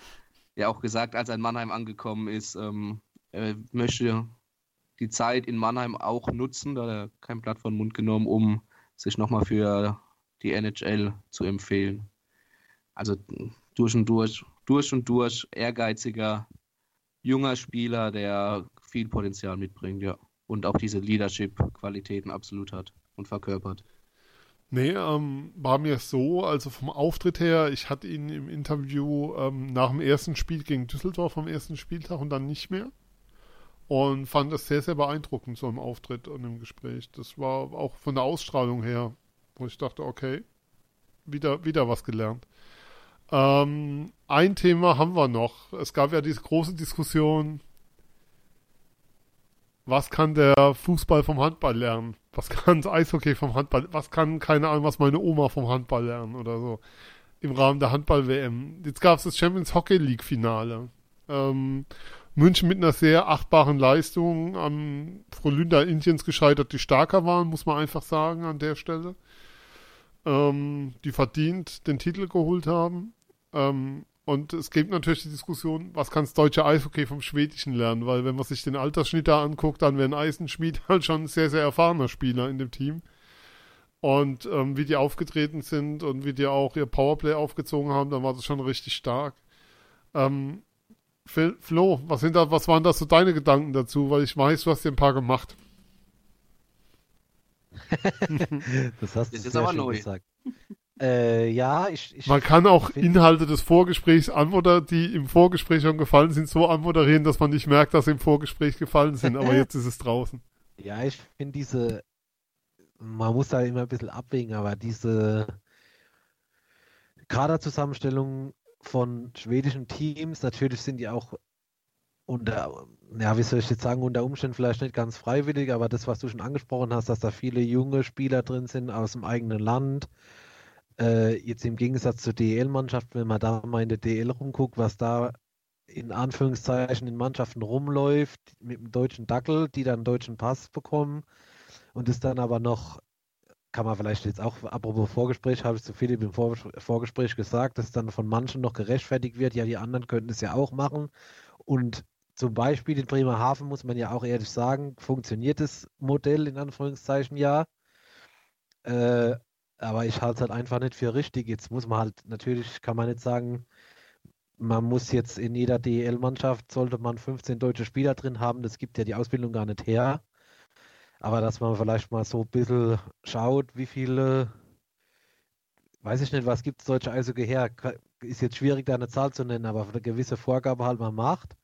ja, auch gesagt, als er in Mannheim angekommen ist, ähm, er möchte die Zeit in Mannheim auch nutzen, da hat er kein Blatt von Mund genommen, um sich nochmal für die NHL zu empfehlen. Also durch und durch, durch und durch ehrgeiziger junger Spieler, der viel Potenzial mitbringt, ja. Und auch diese Leadership-Qualitäten absolut hat und verkörpert. Nee, ähm, war mir so, also vom Auftritt her, ich hatte ihn im Interview ähm, nach dem ersten Spiel gegen Düsseldorf am ersten Spieltag und dann nicht mehr. Und fand das sehr, sehr beeindruckend, so im Auftritt und im Gespräch. Das war auch von der Ausstrahlung her, wo ich dachte, okay, wieder, wieder was gelernt. Ähm, ein Thema haben wir noch. Es gab ja diese große Diskussion, was kann der Fußball vom Handball lernen? Was kann das Eishockey vom Handball? Was kann, keine Ahnung, was meine Oma vom Handball lernen oder so? Im Rahmen der Handball-WM. Jetzt gab es das Champions Hockey League-Finale. Ähm, München mit einer sehr achtbaren Leistung am Frolunda Indiens gescheitert, die stärker waren, muss man einfach sagen an der Stelle. Ähm, die verdient den Titel geholt haben. Ähm, und es gibt natürlich die Diskussion, was kann das deutsche Eishockey vom Schwedischen lernen? Weil wenn man sich den Altersschnitt da anguckt, dann wäre ein Eisenschmied halt schon ein sehr, sehr erfahrener Spieler in dem Team. Und ähm, wie die aufgetreten sind und wie die auch ihr Powerplay aufgezogen haben, dann war das schon richtig stark. Ähm, Phil, Flo, was, sind da, was waren da so deine Gedanken dazu? Weil ich weiß, du hast dir ein paar gemacht. das hast du Das ist sehr aber schön neu. gesagt. Äh, ja, ich, ich Man kann auch Inhalte des Vorgesprächs anmoder, die im Vorgespräch schon gefallen sind, so anmoderieren, dass man nicht merkt, dass sie im Vorgespräch gefallen sind. Aber jetzt ist es draußen. Ja, ich finde diese, man muss da immer ein bisschen abwägen, aber diese Kaderzusammenstellung von schwedischen Teams, natürlich sind die auch unter, ja, wie soll ich jetzt sagen, unter Umständen vielleicht nicht ganz freiwillig, aber das, was du schon angesprochen hast, dass da viele junge Spieler drin sind aus dem eigenen Land. Äh, jetzt im Gegensatz zur DEL-Mannschaft, wenn man da mal in der DL rumguckt, was da in Anführungszeichen in Mannschaften rumläuft mit dem deutschen Dackel, die dann einen deutschen Pass bekommen und ist dann aber noch, kann man vielleicht jetzt auch, apropos Vorgespräch, habe ich zu Philipp im Vor Vorgespräch gesagt, dass dann von manchen noch gerechtfertigt wird, ja, die anderen könnten es ja auch machen. Und zum Beispiel in Bremerhaven muss man ja auch ehrlich sagen, funktioniert das Modell in Anführungszeichen ja. Äh, aber ich halte es halt einfach nicht für richtig. Jetzt muss man halt, natürlich kann man nicht sagen, man muss jetzt in jeder DEL-Mannschaft, sollte man 15 deutsche Spieler drin haben, das gibt ja die Ausbildung gar nicht her. Aber dass man vielleicht mal so ein bisschen schaut, wie viele, weiß ich nicht, was gibt es deutsche Eishockey her? Ist jetzt schwierig, da eine Zahl zu nennen, aber eine gewisse Vorgabe halt mal macht.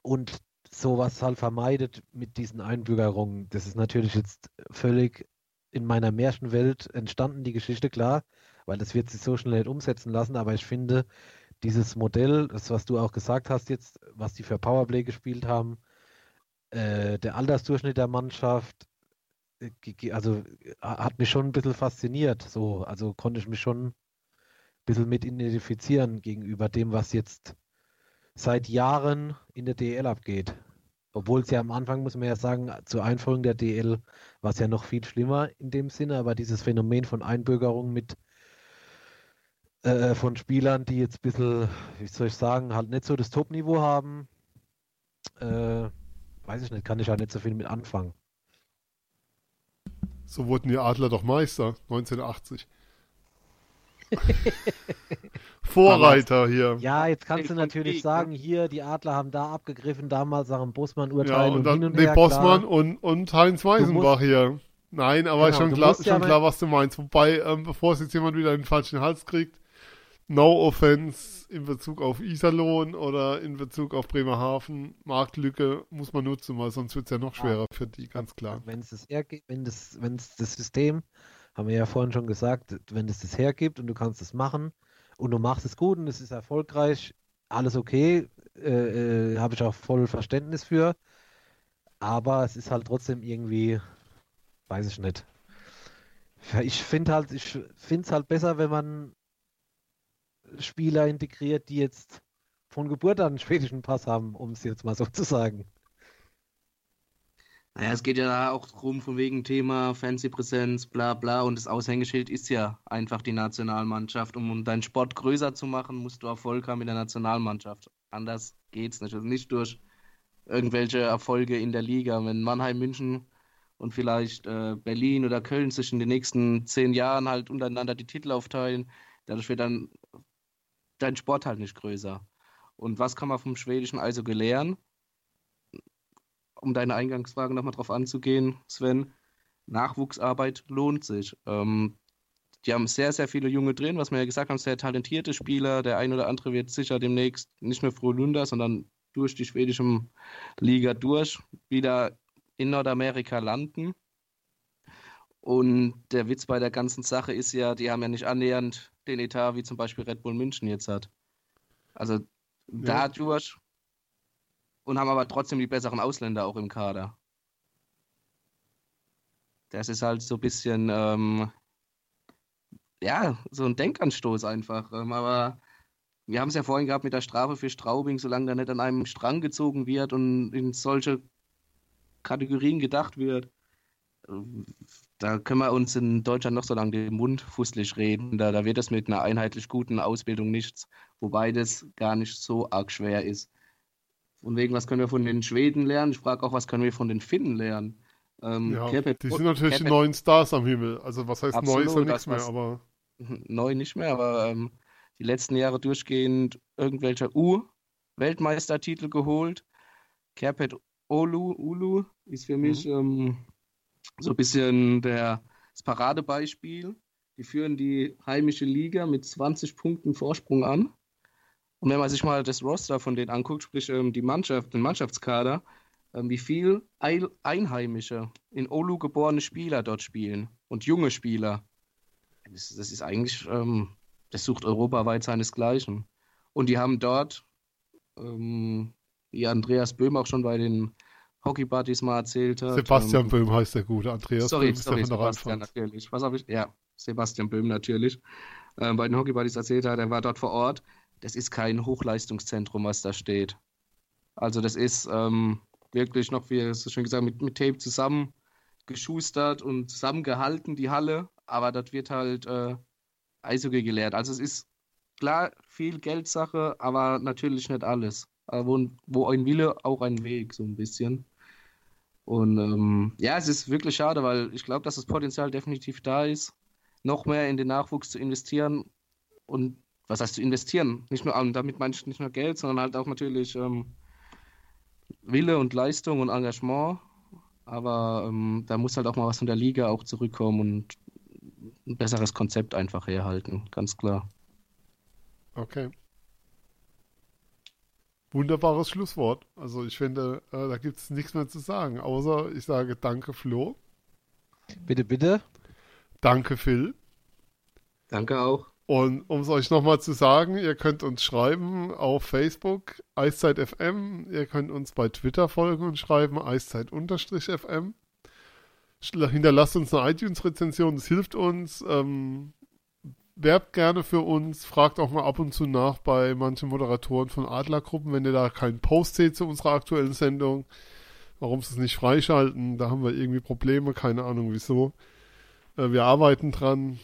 Und sowas halt vermeidet mit diesen Einbürgerungen. Das ist natürlich jetzt völlig in meiner Märchenwelt entstanden, die Geschichte, klar, weil das wird sich so schnell nicht umsetzen lassen, aber ich finde, dieses Modell, das, was du auch gesagt hast jetzt, was die für Powerplay gespielt haben, äh, der Altersdurchschnitt der Mannschaft, äh, also äh, hat mich schon ein bisschen fasziniert. So, also konnte ich mich schon ein bisschen mit identifizieren gegenüber dem, was jetzt seit Jahren in der DL abgeht. Obwohl es ja am Anfang, muss man ja sagen, zur Einführung der DL war es ja noch viel schlimmer in dem Sinne, aber dieses Phänomen von Einbürgerung mit äh, von Spielern, die jetzt ein bisschen, wie soll ich sagen, halt nicht so das Top-Niveau haben, äh, weiß ich nicht, kann ich ja nicht so viel mit anfangen. So wurden die Adler doch Meister 1980. Vorreiter hier. Ja, jetzt kannst du natürlich Krieg, sagen, ne? hier, die Adler haben da abgegriffen, damals nach dem Ja, Bosman-Urteil und und, dann hin und nee, her, Bossmann klar. und, und Heinz Weisenbach hier. Nein, aber Genau, schon, klar, ja schon mal- klar, was du meinst. Wobei, ähm, bevor es jetzt jemand wieder in den falschen Hals kriegt, no offense in Bezug auf Iserlohn oder in Bezug auf Bremerhaven, Marktlücke muss man nutzen, weil sonst wird es ja noch schwerer für die, ganz klar. Wenn es das wenn das, wenn das System, haben wir ja vorhin schon gesagt, wenn es das hergibt und du kannst es machen und du machst es gut und es ist erfolgreich, alles okay, äh, äh, habe ich auch voll Verständnis für. Aber es ist halt trotzdem irgendwie, weiß ich nicht. Ich finde halt, ich finde es halt besser, wenn man Spieler integriert, die jetzt von Geburt an einen schwedischen Pass haben, um es jetzt mal so zu sagen. Naja, es geht ja da auch drum, von wegen Thema Fancy-Präsenz, bla bla. Und das Aushängeschild ist ja einfach die Nationalmannschaft. Um, um deinen Sport größer zu machen, musst du Erfolg haben in der Nationalmannschaft. Anders geht's nicht. Also nicht durch irgendwelche Erfolge in der Liga. Wenn Mannheim, München und vielleicht äh, Berlin oder Köln sich in den nächsten zehn Jahren halt untereinander die Titel aufteilen, dadurch wird dann dein Sport halt nicht größer. Und was kann man vom schwedischen Eishockey lernen? Um deine Eingangsfrage nochmal drauf anzugehen, Sven, Nachwuchsarbeit lohnt sich. Ähm, die haben sehr, sehr viele Junge drin, was wir ja gesagt haben, sehr talentierte Spieler. Der ein oder andere wird sicher demnächst nicht mehr Frölunda, sondern durch die schwedische Liga durch wieder in Nordamerika landen. Und der Witz bei der ganzen Sache ist ja, die haben ja nicht annähernd den Etat, wie zum Beispiel Red Bull München jetzt hat. Also ja. dadurch und haben aber trotzdem die besseren Ausländer auch im Kader. Das ist halt so ein bisschen, ähm, ja, so ein Denkanstoß einfach. Ähm, aber wir haben es ja vorhin gehabt mit der Strafe für Straubing, solange da nicht an einem Strang gezogen wird und in solche Kategorien gedacht wird. Da können wir uns in Deutschland noch so lange den Mund fußlich reden. Da, da wird es mit einer einheitlich guten Ausbildung nichts, wobei das gar nicht so arg schwer ist. Von wegen, was können wir von den Schweden lernen? Ich frage auch, was können wir von den Finnen lernen? Ähm, ja, Kerpet, die sind natürlich Kerpet, die neuen Stars am Himmel. Also was heißt absolut, neu ist ja nichts mehr, aber... Neu nicht mehr, aber ähm, die letzten Jahre durchgehend irgendwelcher U-Weltmeistertitel geholt. Kerpet Olu, Ulu ist für mich mhm. ähm, so ein bisschen der, das Paradebeispiel. Die führen die heimische Liga mit 20 Punkten Vorsprung an. Und wenn man sich mal das Roster von denen anguckt, sprich ähm, die Mannschaft, den Mannschaftskader, ähm, wie viel Einheimische in Olu geborene Spieler dort spielen und junge Spieler. Das, das ist eigentlich, ähm, das sucht europaweit seinesgleichen. Und die haben dort, ähm, wie Andreas Böhm auch schon bei den Hockey Buddies mal erzählt hat. Sebastian ähm, Böhm heißt der gute. Andreas sorry, Böhm ist sorry, Sebastian natürlich. Was habe ich? Ja, Sebastian Böhm natürlich. Äh, bei den Hockey Buddies erzählt hat, er war dort vor Ort. Das ist kein Hochleistungszentrum, was da steht. Also das ist ähm, wirklich noch, wie es schon gesagt mit, mit Tape zusammen geschustert und zusammengehalten, die Halle. Aber das wird halt äh, Eishockey gelehrt. Also es ist klar viel Geldsache, aber natürlich nicht alles. Wo, wo ein Wille, auch ein Weg, so ein bisschen. Und ähm, ja, es ist wirklich schade, weil ich glaube, dass das Potenzial definitiv da ist, noch mehr in den Nachwuchs zu investieren und was heißt zu investieren? Nicht nur, damit meine ich nicht nur Geld, sondern halt auch natürlich ähm, Wille und Leistung und Engagement. Aber ähm, da muss halt auch mal was von der Liga auch zurückkommen und ein besseres Konzept einfach herhalten, ganz klar. Okay. Wunderbares Schlusswort. Also ich finde, äh, da gibt es nichts mehr zu sagen, außer ich sage danke Flo. Bitte, bitte. Danke Phil. Danke auch. Und um es euch nochmal zu sagen, ihr könnt uns schreiben auf Facebook, EiszeitFM. Ihr könnt uns bei Twitter folgen und schreiben, Eiszeit-FM. Hinterlasst uns eine iTunes-Rezension, das hilft uns. Ähm, werbt gerne für uns, fragt auch mal ab und zu nach bei manchen Moderatoren von Adlergruppen, wenn ihr da keinen Post seht zu unserer aktuellen Sendung, warum sie es nicht freischalten. Da haben wir irgendwie Probleme, keine Ahnung wieso. Äh, wir arbeiten dran.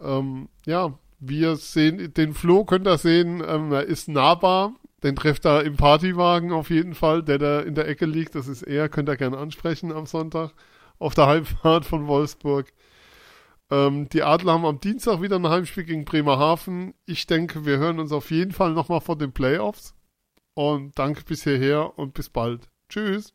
Ähm, ja, wir sehen, den Flo könnt ihr sehen, ähm, er ist nahbar. Den trefft er im Partywagen auf jeden Fall, der da in der Ecke liegt. Das ist er, könnt ihr gerne ansprechen am Sonntag auf der Heimfahrt von Wolfsburg. Ähm, die Adler haben am Dienstag wieder ein Heimspiel gegen Bremerhaven. Ich denke, wir hören uns auf jeden Fall nochmal vor den Playoffs. Und danke bis hierher und bis bald. Tschüss.